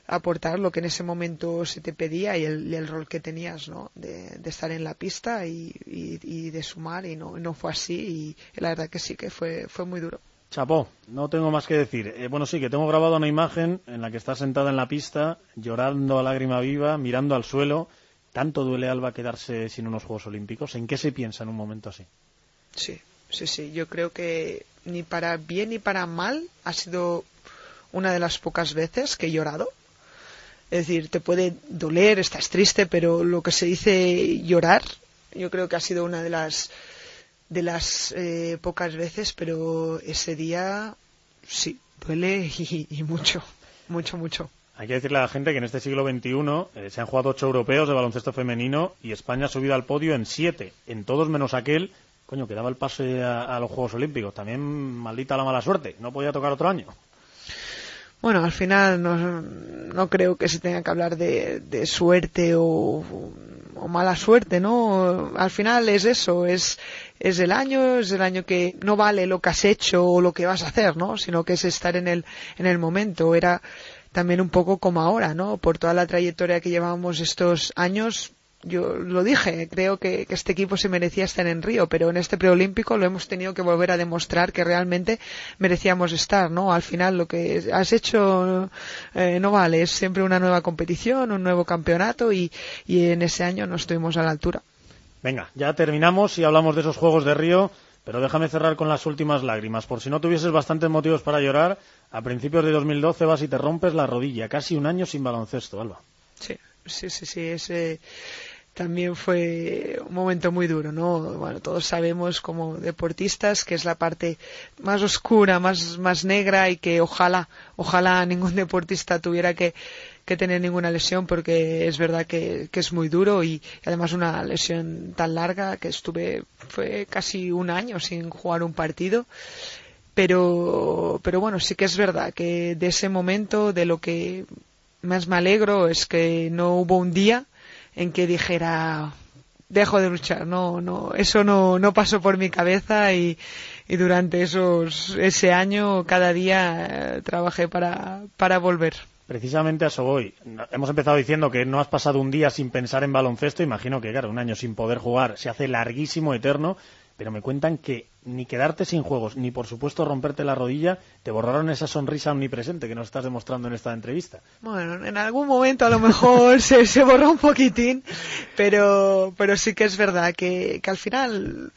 aportar lo que en ese momento se te pedía y el, y el rol que tenías, ¿no? De, de estar en la pista y, y- y de sumar y no, no fue así y la verdad que sí que fue, fue muy duro. Chapó, no tengo más que decir. Eh, bueno, sí, que tengo grabado una imagen en la que estás sentada en la pista, llorando a lágrima viva, mirando al suelo. ¿Tanto duele Alba quedarse sin unos Juegos Olímpicos? ¿En qué se piensa en un momento así? Sí, sí, sí. Yo creo que ni para bien ni para mal ha sido una de las pocas veces que he llorado. Es decir, te puede doler, estás triste, pero lo que se dice llorar, yo creo que ha sido una de las de las eh, pocas veces, pero ese día sí, duele y, y mucho, mucho, mucho. Hay que decirle a la gente que en este siglo XXI eh, se han jugado ocho europeos de baloncesto femenino y España ha subido al podio en siete, en todos menos aquel, coño, que daba el pase a, los Juegos Olímpicos. También maldita la mala suerte, no podía tocar otro año. Bueno, al final no, no creo que se tenga que hablar de, suerte o, o mala suerte, ¿no? Al final es eso, es, es el año, es el año que no vale lo que has hecho o lo que vas a hacer, ¿no? Sino que es estar en el, en el momento. Era también un poco como ahora, ¿no? Por toda la trayectoria que llevamos estos años, yo lo dije, creo que, que este equipo se merecía estar en Río, pero en este preolímpico lo hemos tenido que volver a demostrar que realmente merecíamos estar, ¿no? Al final lo que has hecho eh, no vale, es siempre una nueva competición, un nuevo campeonato y, y en ese año no estuvimos a la altura. Venga, ya terminamos y hablamos de esos Juegos de Río, pero déjame cerrar con las últimas lágrimas. Por si no tuvieses bastantes motivos para llorar, a principios de 2012 vas y te rompes la rodilla, casi un año sin baloncesto, Alba. Sí, sí, sí, sí, ese también fue un momento muy duro, ¿no? Bueno, todos sabemos como deportistas que es la parte más oscura, más, más negra y que ojalá, ojalá ningún deportista tuviera que, que tener ninguna lesión porque es verdad que, es muy duro y además una lesión tan larga que estuve fue casi un año sin jugar un partido pero pero bueno sí que es verdad que de ese momento de lo que más me alegro es que no hubo un día en que dijera dejo de luchar no no eso no no pasó por mi cabeza y, y durante esos ese año cada día eh, trabajé para para volver Precisamente a eso voy. Hemos empezado diciendo que no has pasado un día sin pensar en baloncesto. Imagino que, claro, un año sin poder jugar se hace larguísimo, eterno. Pero me cuentan que ni quedarte sin juegos, ni por supuesto romperte la rodilla, te borraron esa sonrisa omnipresente que nos estás demostrando en esta entrevista. Bueno, en algún momento a lo mejor se, se, borró un poquitín, pero, pero sí que es verdad que, que al final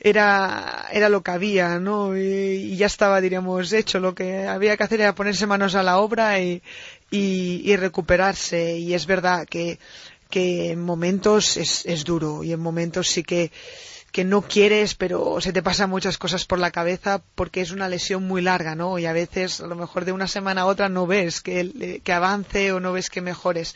era, era lo que había, ¿no? Y, y, ya estaba, diríamos, hecho. Lo que había que hacer era ponerse manos a la obra y, y, y recuperarse. Y es verdad que, que en momentos es, es duro y en momentos sí que, que no quieres, pero se te pasan muchas cosas por la cabeza porque es una lesión muy larga, ¿no? Y a veces, a lo mejor de una semana a otra no ves que, avance o no ves que mejores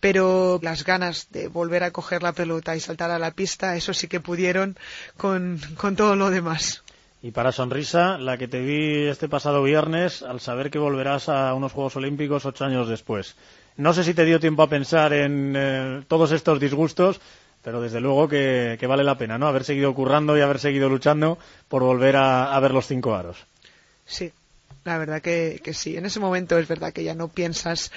pero las ganas de volver a coger la pelota y saltar a la pista, eso sí que pudieron con, con todo lo demás. Y para sonrisa, la que te vi este pasado viernes al saber que volverás a unos Juegos Olímpicos ocho años después. No sé si te dio tiempo a pensar en eh, todos estos disgustos, pero desde luego que, vale la pena, ¿no? Haber seguido currando y haber seguido luchando por volver a, ver los cinco aros. Sí, la verdad que, sí. En ese momento es verdad que ya no piensas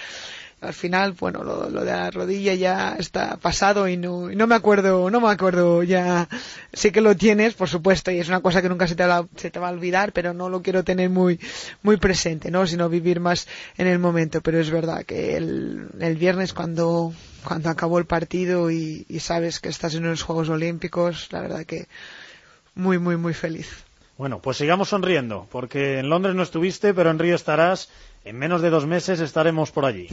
al final, bueno, lo, de la rodilla ya está pasado y no, y no me acuerdo, no me acuerdo ya. Sí que lo tienes, por supuesto, y es una cosa que nunca se te, va, se te va a olvidar, pero no lo quiero tener muy, muy presente, ¿no? Sino vivir más en el momento. Pero es verdad que el viernes cuando, cuando acabó el partido y, y sabes que estás en los Juegos Olímpicos, la verdad que muy, muy, muy feliz. Bueno, pues sigamos sonriendo, porque en Londres no estuviste, pero en Río estarás en menos de dos meses estaremos por allí.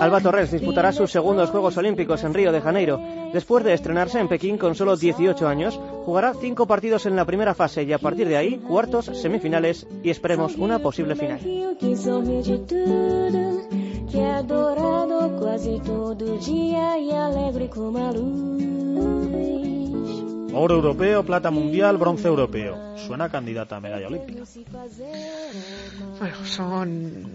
Alba Torres disputará sus segundos Juegos Olímpicos en Río de Janeiro. Después de estrenarse en Pekín con solo 18 años, jugará cinco partidos en la primera fase y a partir de ahí cuartos, semifinales y esperemos una posible final. Oro europeo, plata mundial, bronce europeo. Suena candidata a medalla olímpica. Bueno, son,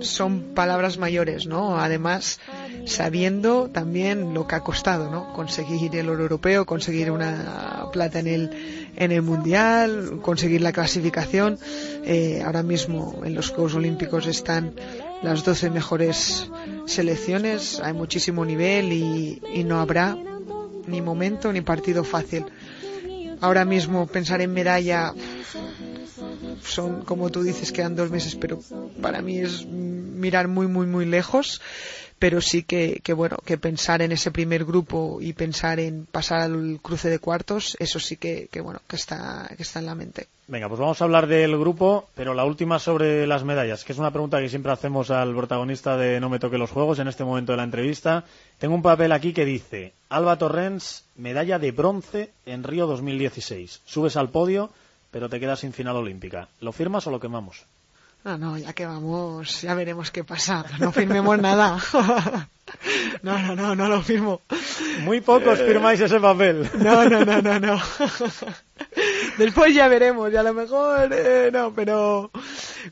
son palabras mayores, ¿no? Además, sabiendo también lo que ha costado, ¿no? Conseguir el oro europeo, conseguir una plata en el, en el mundial, conseguir la clasificación. Eh, ahora mismo en los Juegos Olímpicos están las 12 mejores selecciones, hay muchísimo nivel y, y no habrá ni momento ni partido fácil. Ahora mismo pensar en medalla son, como tú dices, quedan dos meses, pero para mí es mirar muy, muy, muy lejos. Pero sí que, que, bueno, que pensar en ese primer grupo y pensar en pasar al cruce de cuartos, eso sí que, que bueno, que está, que está en la mente. Venga, pues vamos a hablar del grupo, pero la última sobre las medallas, que es una pregunta que siempre hacemos al protagonista de No me toque los juegos en este momento de la entrevista. Tengo un papel aquí que dice, Alba Torrens, medalla de bronce en Río 2016. Subes al podio, pero te quedas sin final olímpica. ¿Lo firmas o lo quemamos? No, no, ya que vamos, ya veremos qué pasa. No firmemos nada. No, no, no, no lo firmo. Muy pocos eh... firmáis ese papel. No, no, no, no, no. Después ya veremos, y a lo mejor eh, no, pero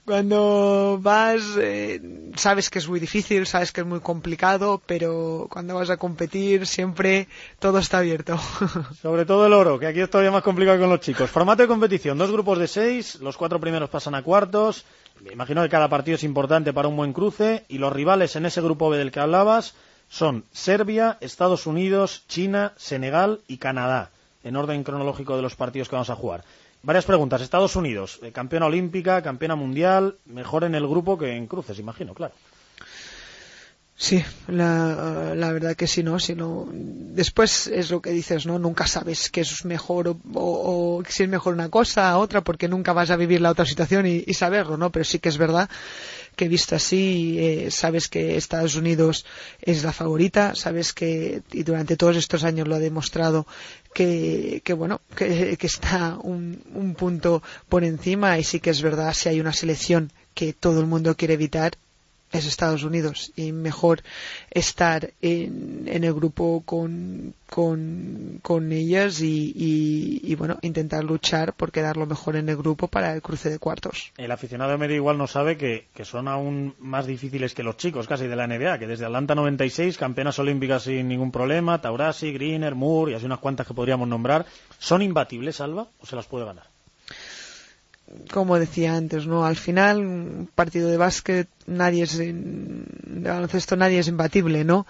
cuando vas, eh, sabes que es muy difícil, sabes que es muy complicado, pero cuando vas a competir siempre todo está abierto. Sobre todo el oro, que aquí es todavía más complicado con los chicos. Formato de competición, dos grupos de seis, los cuatro primeros pasan a cuartos. Me imagino que cada partido es importante para un buen cruce y los rivales en ese grupo B del que hablabas son Serbia, Estados Unidos, China, Senegal y Canadá, en orden cronológico de los partidos que vamos a jugar. Varias preguntas. Estados Unidos, eh, campeona olímpica, campeona mundial, mejor en el grupo que en cruces, imagino, claro. Sí, la, verdad que sí, ¿no? Si no, después es lo que dices, ¿no? Nunca sabes qué es mejor o, o, si es mejor una cosa, otra, porque nunca vas a vivir la otra situación y saberlo, ¿no? Pero sí que es verdad que visto así, eh, sabes que Estados Unidos es la favorita, sabes que, y durante todos estos años lo ha demostrado, que, bueno, que, que está un, un punto por encima y sí que es verdad, si hay una selección que todo el mundo quiere evitar, es Estados Unidos y mejor estar en, en el grupo con, con, ellas y, y, bueno, intentar luchar por quedar lo mejor en el grupo para el cruce de cuartos. El aficionado medio igual no sabe que, que son aún más difíciles que los chicos casi de la NBA, que desde Atlanta 96, campeonas olímpicas sin ningún problema, Taurasi, Greener, Moore y así unas cuantas que podríamos nombrar, ¿son imbatibles, Alba, o se las puede ganar? Como decía antes, ¿no? Al final, un partido de básquet, nadie es, de baloncesto nadie es imbatible, ¿no?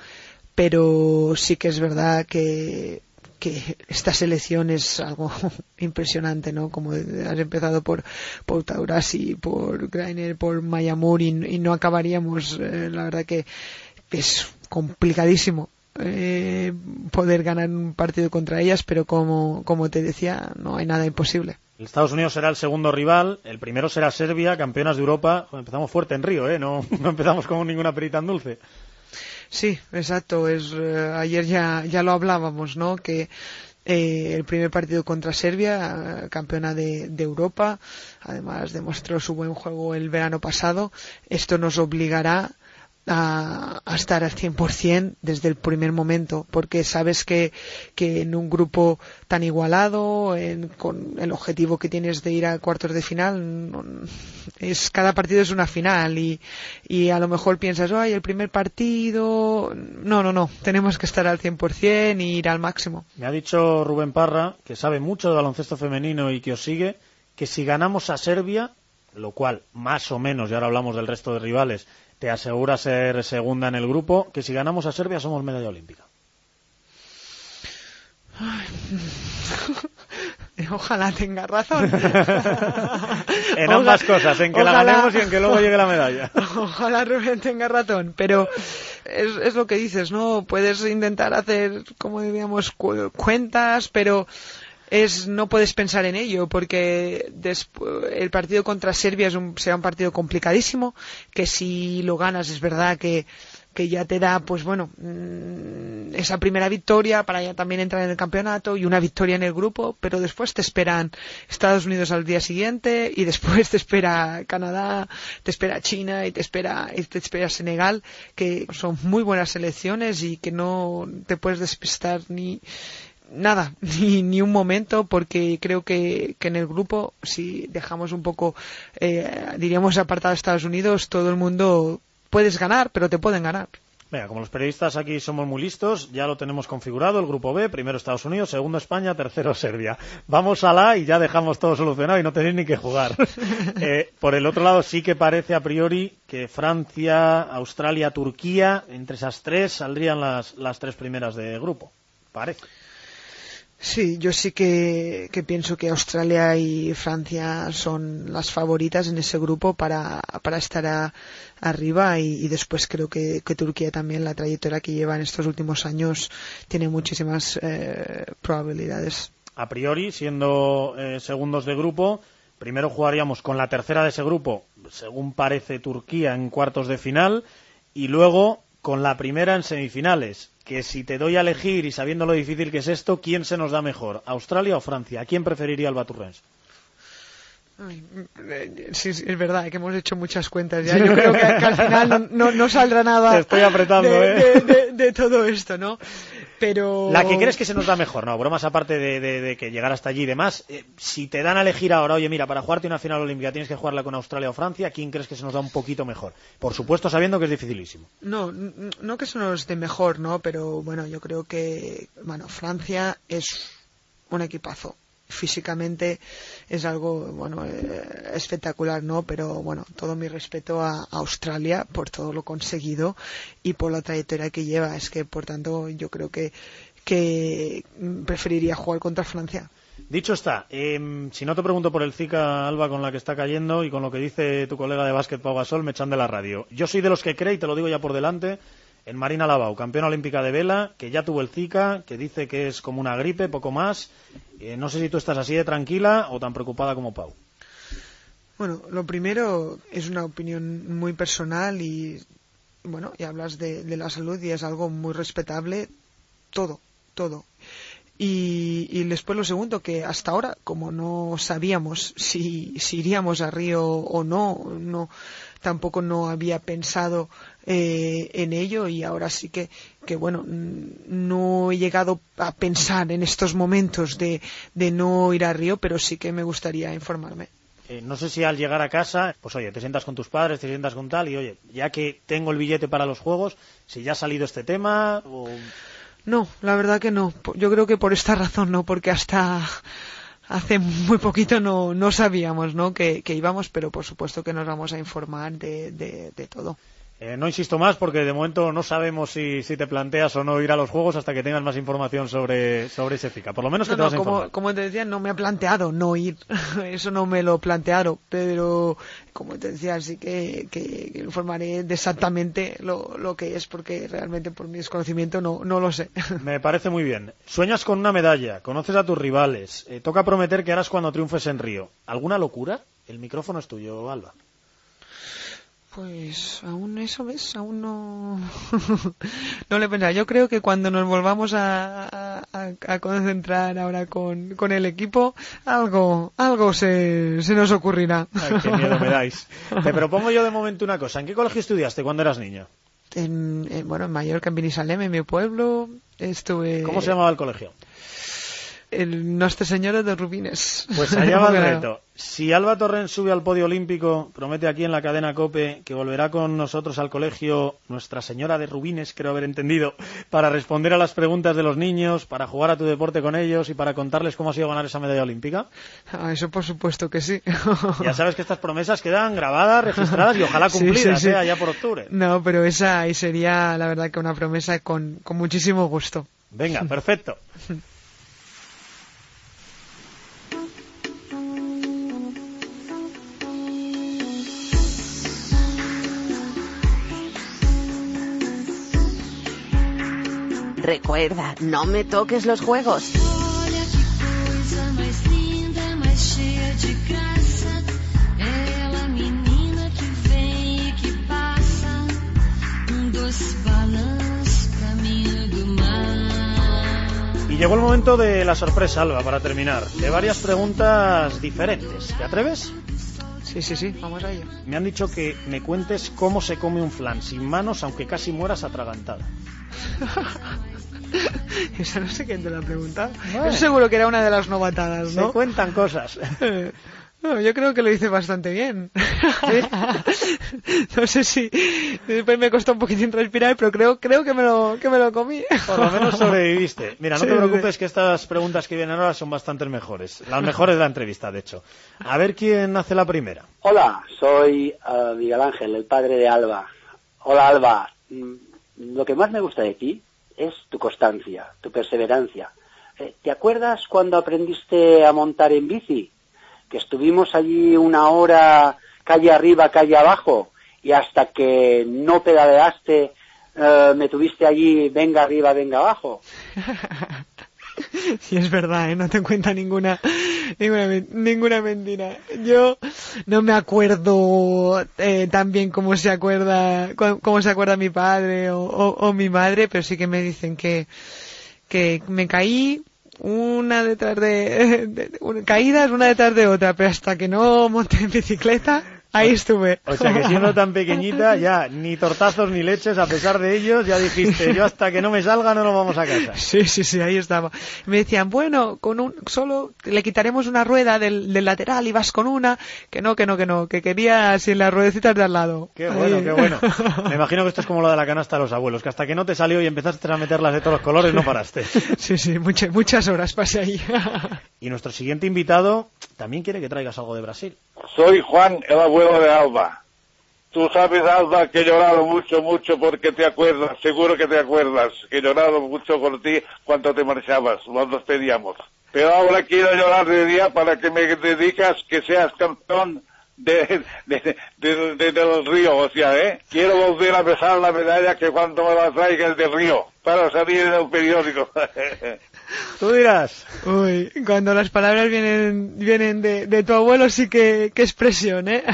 Pero sí que es verdad que, que esta selección es algo impresionante, ¿no? Como has empezado por, por Taurasi, por Greiner, por Mayamur y, no acabaríamos, eh, la verdad que es complicadísimo eh, poder ganar un partido contra ellas, pero como, como te decía, no hay nada imposible. Estados Unidos será el segundo rival, el primero será Serbia, campeonas de Europa. Empezamos fuerte en Río, ¿eh? No, no empezamos con ninguna perita en dulce. Sí, exacto. Es, eh, ayer ya, ya lo hablábamos, ¿no? Que eh, el primer partido contra Serbia, campeona de, de, Europa, además demostró su buen juego el verano pasado. Esto nos obligará a, estar al 100% desde el primer momento, porque sabes que, que en un grupo tan igualado, en, con el objetivo que tienes de ir a cuartos de final, es cada partido es una final y, y a lo mejor piensas, ay, el primer partido, no, no, no, tenemos que estar al 100% y ir al máximo. Me ha dicho Rubén Parra, que sabe mucho de baloncesto femenino y que os sigue, que si ganamos a Serbia, lo cual más o menos, y ahora hablamos del resto de rivales, te asegura ser segunda en el grupo, que si ganamos a Serbia somos medalla olímpica. Ojalá tenga razón. en ambas cosas, en que ojalá, la ganemos y en que luego llegue la medalla. Ojalá Rubén tenga razón, pero es, es, lo que dices, ¿no? Puedes intentar hacer, como diríamos, cu cuentas, pero es no puedes pensar en ello porque el partido contra Serbia es un, será un partido complicadísimo que si lo ganas es verdad que ya te da, pues bueno, mm, esa primera victoria para ya también entrar en el campeonato y una victoria en el grupo, pero después te esperan Estados Unidos al día siguiente y después te espera Canadá, te espera China y te espera, y te espera Senegal, que son muy buenas selecciones y que no te puedes despistar ni, nada, ni, ni, un momento, porque creo que, que, en el grupo, si dejamos un poco, eh, diríamos, apartado a Estados Unidos, todo el mundo puedes ganar, pero te pueden ganar. Venga, como los periodistas aquí somos muy listos, ya lo tenemos configurado, el grupo B, primero Estados Unidos, segundo España, tercero Serbia. Vamos a la y ya dejamos todo solucionado y no tenéis ni que jugar. eh, por el otro lado, sí que parece a priori que Francia, Australia, Turquía, entre esas tres saldrían las, las tres primeras de grupo. Parece. Sí, yo sí que, pienso que Australia y Francia son las favoritas en ese grupo para, estar a, arriba y, después creo que, que, Turquía también, la trayectoria que lleva en estos últimos años, tiene muchísimas eh, probabilidades. A priori, siendo eh, segundos de grupo, primero jugaríamos con la tercera de ese grupo, según parece Turquía, en cuartos de final, y luego con la primera en semifinales que si te doy a elegir y sabiendo lo difícil que es esto, ¿quién se nos da mejor? ¿Australia o Francia? ¿A quién preferiría el Baturrens? Sí, sí, es verdad que hemos hecho muchas cuentas ya. Yo creo que, que al final no, no, no, saldrá nada Te estoy apretando, de, ¿eh? de, de, de, todo esto, ¿no? Pero... La que crees que se nos da mejor, no, bromas aparte de, que llegar hasta allí y demás. Eh, si te dan a elegir ahora, oye, mira, para jugarte una final olímpica tienes que jugarla con Australia o Francia, ¿quién crees que se nos da un poquito mejor? Por supuesto, sabiendo que es dificilísimo. No, no que se nos dé mejor, ¿no? Pero bueno, yo creo que, bueno, Francia es un equipazo físicamente es algo bueno eh, espectacular no pero bueno todo mi respeto a, Australia por todo lo conseguido y por la trayectoria que lleva. Es que por tanto yo creo que que preferiría jugar contra Francia. Dicho está, eh, si no te pregunto por el Zika Alba con la que está cayendo y con lo que dice tu colega de básquet Pau Gasol, me echan de la radio. Yo soy de los que cree, y te lo digo ya por delante, en Marina Lavau, campeona olímpica de vela, que ya tuvo el Zika, que dice que es como una gripe, poco más. Eh, no sé si tú estás así de tranquila o tan preocupada como Pau. Bueno, lo primero es una opinión muy personal y bueno, y hablas de, la salud y es algo muy respetable. Todo, todo. Y, y, después lo segundo, que hasta ahora, como no sabíamos si, si iríamos a Río o no, no tampoco no había pensado eh, en ello y ahora sí que, que, bueno, no he llegado a pensar en estos momentos de, de no ir a Río, pero sí que me gustaría informarme. Eh, no sé si al llegar a casa, pues oye, te sientas con tus padres, te sientas con tal y oye, ya que tengo el billete para los juegos, si ya ha salido este tema o... No, la verdad que no. Yo creo que por esta razón no, porque hasta hace muy poquito no, no sabíamos ¿no? Que, que íbamos, pero por supuesto que nos vamos a informar de, de, de todo. Eh, no insisto más porque de momento no sabemos si, si, te planteas o no ir a los juegos hasta que tengas más información sobre, sobre ese FICA. Por lo menos que no, te vas no, a informar. Como, como, te decía, no me ha planteado no ir. Eso no me lo plantearon. Pero, como te decía, sí que, que, que informaré de exactamente lo, lo, que es porque realmente por mi desconocimiento no, no lo sé. Me parece muy bien. Sueñas con una medalla, conoces a tus rivales, eh, toca prometer que harás cuando triunfes en Río. ¿Alguna locura? El micrófono es tuyo, Alba. Pues aún eso, ¿ves? Aún no, no le he pensado. Yo creo que cuando nos volvamos a, a, a concentrar ahora con, con, el equipo, algo, algo se, se nos ocurrirá. Ay, qué miedo me dais. Te propongo yo de momento una cosa. ¿En qué colegio estudiaste cuando eras niño? En, en bueno, en Mallorca, en Benisalem, en mi pueblo. Estuve... ¿Cómo se llamaba el colegio? El Nuestra Señora de Rubines. Pues allá va el reto. Si Alba Torrens sube al podio olímpico, promete aquí en la cadena COPE que volverá con nosotros al colegio Nuestra Señora de Rubines, creo haber entendido, para responder a las preguntas de los niños, para jugar a tu deporte con ellos y para contarles cómo ha sido ganar esa medalla olímpica. Ah, eso por supuesto que sí. ya sabes que estas promesas quedan grabadas, registradas y ojalá cumplidas, sí, sí, sí. ¿eh? allá por octubre. No, pero esa ahí sería la verdad que una promesa con, con muchísimo gusto. Venga, perfecto. Recuerda, no me toques los juegos. Y llegó el momento de la sorpresa, Alba, para terminar. De varias preguntas diferentes. ¿Te atreves? Sí, sí, sí, vamos a ello. Me han dicho que me cuentes cómo se come un flan sin manos, aunque casi mueras atragantada. Eso no sé quién te lo ha preguntado. Bueno. Eso seguro que era una de las novatadas, ¿no? Se cuentan cosas. No, yo creo que lo hice bastante bien. ¿Sí? no sé si después me costó un poquitín respirar, pero creo, creo que, me lo, que me lo comí. Por lo menos sobreviviste. Mira, no sí, te preocupes que estas preguntas que vienen ahora son bastante mejores. Las mejores de la entrevista, de hecho. A ver quién hace la primera. Hola, soy uh, Miguel Ángel, el padre de Alba. Hola, Alba. Lo que más me gusta de ti es tu constancia, tu perseverancia. Eh, ¿Te acuerdas cuando aprendiste a montar en bici? Que estuvimos allí una hora calle arriba, calle abajo, y hasta que no pedaleaste eh, me tuviste allí, venga arriba, venga abajo. Sí, es verdad, ¿eh? no te cuenta ninguna, ninguna, ninguna mentira. Yo no me acuerdo eh, tan bien como se acuerda, cómo se acuerda mi padre o, mi madre, pero sí que me dicen que, que me caí una detrás de, de, de caídas una detrás de otra, pero hasta que no monté en bicicleta, Ahí estuve. O sea que siendo tan pequeñita, ya ni tortazos ni leches, a pesar de ellos, ya dijiste, yo hasta que no me salga no nos vamos a casa. Sí, sí, sí, ahí estaba. Me decían, bueno, con un, solo le quitaremos una rueda del, del lateral y vas con una, que no, que no, que no, que quería sin las ruedecitas de al lado. Qué bueno, ahí. qué bueno. Me imagino que esto es como lo de la canasta de los abuelos, que hasta que no te salió y empezaste a meterlas de todos los colores no paraste. Sí, sí, muchas, muchas horas pasé ahí. Y nuestro siguiente invitado también quiere que traigas algo de Brasil. Soy Juan, el abuelo de Alba. Tú sabes, Alba, que he llorado mucho, mucho porque te acuerdas, seguro que te acuerdas, que he llorado mucho por ti cuando te marchabas, cuando despedíamos. Pero ahora quiero llorar de día para que me dedicas que seas campeón de, de- de- del río, o sea, ¿eh? Quiero volver a besar la medalla que cuando me la traigas del río, para salir en el periódico. Tú dirás. Uy, cuando las palabras vienen vienen de, de tu abuelo sí que, que expresión, ¿eh?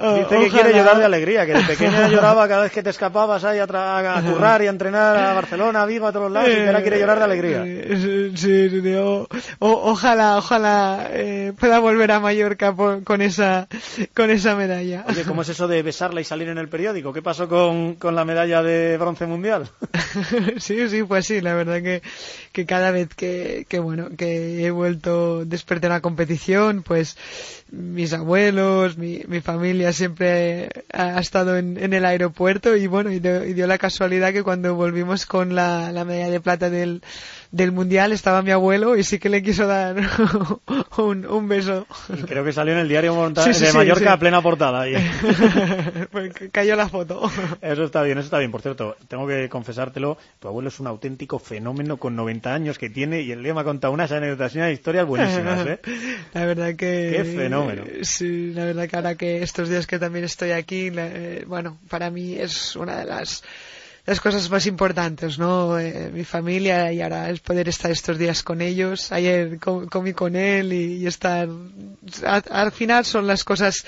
O- Dice que ojalá. quiere llorar de alegría, que de pequeña lloraba cada vez que te escapabas ahí a, tra- a currar y a entrenar a Barcelona, a Vigo, a todos lados, y que ahora quiere llorar de alegría. Eh, Sí, sí, sí, o- o- ojalá, ojalá eh, pueda volver a Mallorca por- con esa con esa medalla. Oye, ¿cómo es eso de besarla y salir en el periódico? ¿Qué pasó con, con la medalla de bronce mundial? sí, sí, pues sí, la verdad que, que cada vez que, que bueno, que he vuelto después de la competición, pues mis abuelos, mi, mi familia siempre ha, estado en, en el aeropuerto y bueno, y, dio- la casualidad que cuando volvimos con la medalla de plata del, del mundial estaba mi abuelo y sí que le quiso dar un, un beso. Y creo que salió en el diario Monta- Sí, sí, de sí, Mallorca a plena portada. Pues cayó la foto. Eso está bien, eso está bien. Por cierto, tengo que confesártelo, tu abuelo es un auténtico fenómeno con 90 años que tiene y el día me ha contado unas anécdotas y unas historias buenísimas, ¿eh? La verdad que... Qué fenómeno. Sí, la verdad que ahora que estos días que también estoy aquí, eh, bueno, para mí es una de las las cosas más importantes, ¿no? Eh, mi familia y ahora es poder estar estos días con ellos. Ayer co- comí con él y, y estar... a- al final son las cosas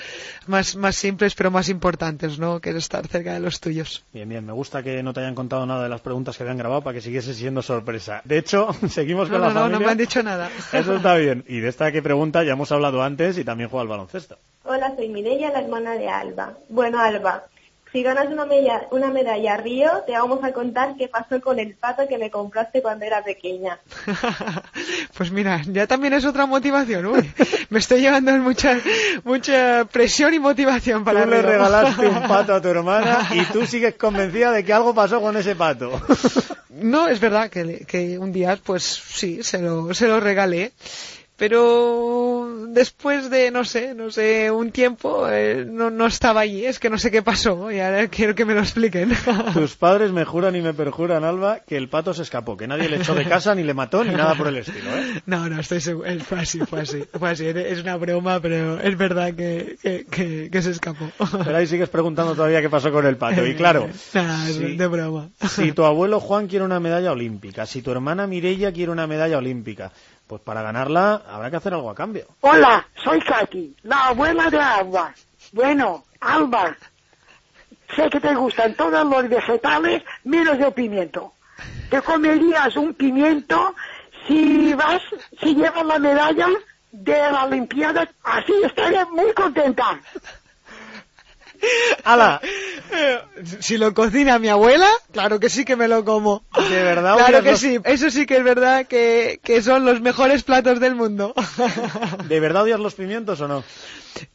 más, más simples pero más importantes, ¿no? Que es estar cerca de los tuyos. Bien, bien, me gusta que no te hayan contado nada de las preguntas que habían grabado para que siguiese siendo sorpresa. De hecho, seguimos con no, la no, familia. no me han dicho nada. Eso está bien. Y de esta que pregunta ya hemos hablado antes y también juega al baloncesto. Hola, soy Mireia, la hermana de Alba. Bueno, Alba, si ganas una medalla, una medalla Río, te vamos a contar qué pasó con el pato que me compraste cuando era pequeña. Pues mira, ya también es otra motivación. Uy, me estoy llevando mucha, mucha presión y motivación para Tú le regalaste un pato a tu hermana y tú sigues convencida de que algo pasó con ese pato. No, es verdad que, le- que un día, pues sí, se lo, se lo regalé. Pero después de, no sé, no sé, un tiempo, eh, no, no estaba allí. Es que no sé qué pasó y ahora quiero que me lo expliquen. Tus padres me juran y me perjuran, Alba, que el pato se escapó, que nadie le echó de casa, ni le mató, ni nada por el estilo, ¿eh? No, no, estoy seguro. eh, Fue así, fue así. Fue así. Es una broma, pero es verdad que, que, que, que se escapó. Pero ahí sigues preguntando todavía qué pasó con el pato. Y claro, es si- de broma. si tu abuelo Juan quiere una medalla olímpica, si tu hermana Mireia quiere una medalla olímpica, pues para ganarla habrá que hacer algo a cambio. Hola, soy Katy, la abuela de Alba. Bueno, Alba, sé que te gustan todos los vegetales menos el pimiento. Te comerías un pimiento si vas, si llevas la medalla de la Olimpiada. Así estaré muy contenta. ¡Hala! Si lo cocina mi abuela, claro que sí que me lo como. ¿De verdad Claro que los- sí, eso sí que es verdad que, que son los mejores platos del mundo. ¿De verdad odias los pimientos o no?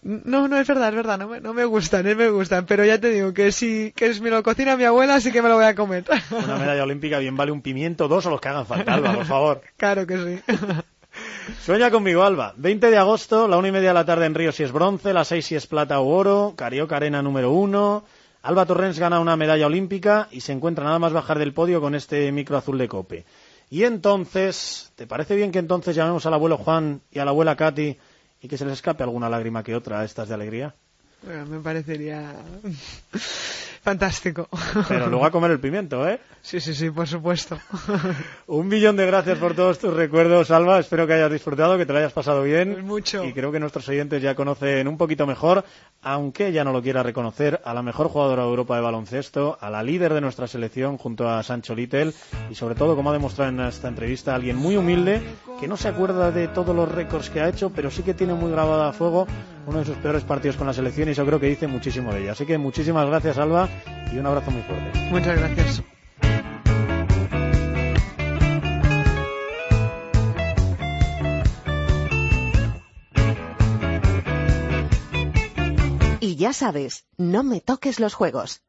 No, no es verdad, es verdad, no me, no me gustan, no me gustan, pero ya te digo que si que me lo cocina mi abuela, sí que me lo voy a comer. Una medalla olímpica bien vale un pimiento, dos o los que hagan falta, Alba, por favor. Claro que sí. Sueña conmigo, Alba. 20 de agosto, la una y media de la tarde en Río si es bronce, la 6 si es plata o oro, Carioca Arena número uno. Alba Torrens gana una medalla olímpica y se encuentra nada más bajar del podio con este micro azul de cope. Y entonces, ¿te parece bien que entonces llamemos al abuelo Juan y a la abuela Katy y que se les escape alguna lágrima que otra a estas de alegría? Bueno, me parecería fantástico. Pero luego a comer el pimiento, ¿eh? Sí, sí, sí, por supuesto. Un millón de gracias por todos tus recuerdos, Alba. Espero que hayas disfrutado, que te lo hayas pasado bien. Pues mucho. Y creo que nuestros oyentes ya conocen un poquito mejor, aunque ya no lo quiera reconocer, a la mejor jugadora de Europa de baloncesto, a la líder de nuestra selección junto a Sancho Little y sobre todo, como ha demostrado en esta entrevista, alguien muy humilde que no se acuerda de todos los récords que ha hecho, pero sí que tiene muy grabada a fuego uno de sus peores partidos con la selección y eso creo que dice muchísimo de ella. Así que muchísimas gracias, Alba, y un abrazo muy fuerte. Muchas gracias. Y ya sabes, no me toques los juegos.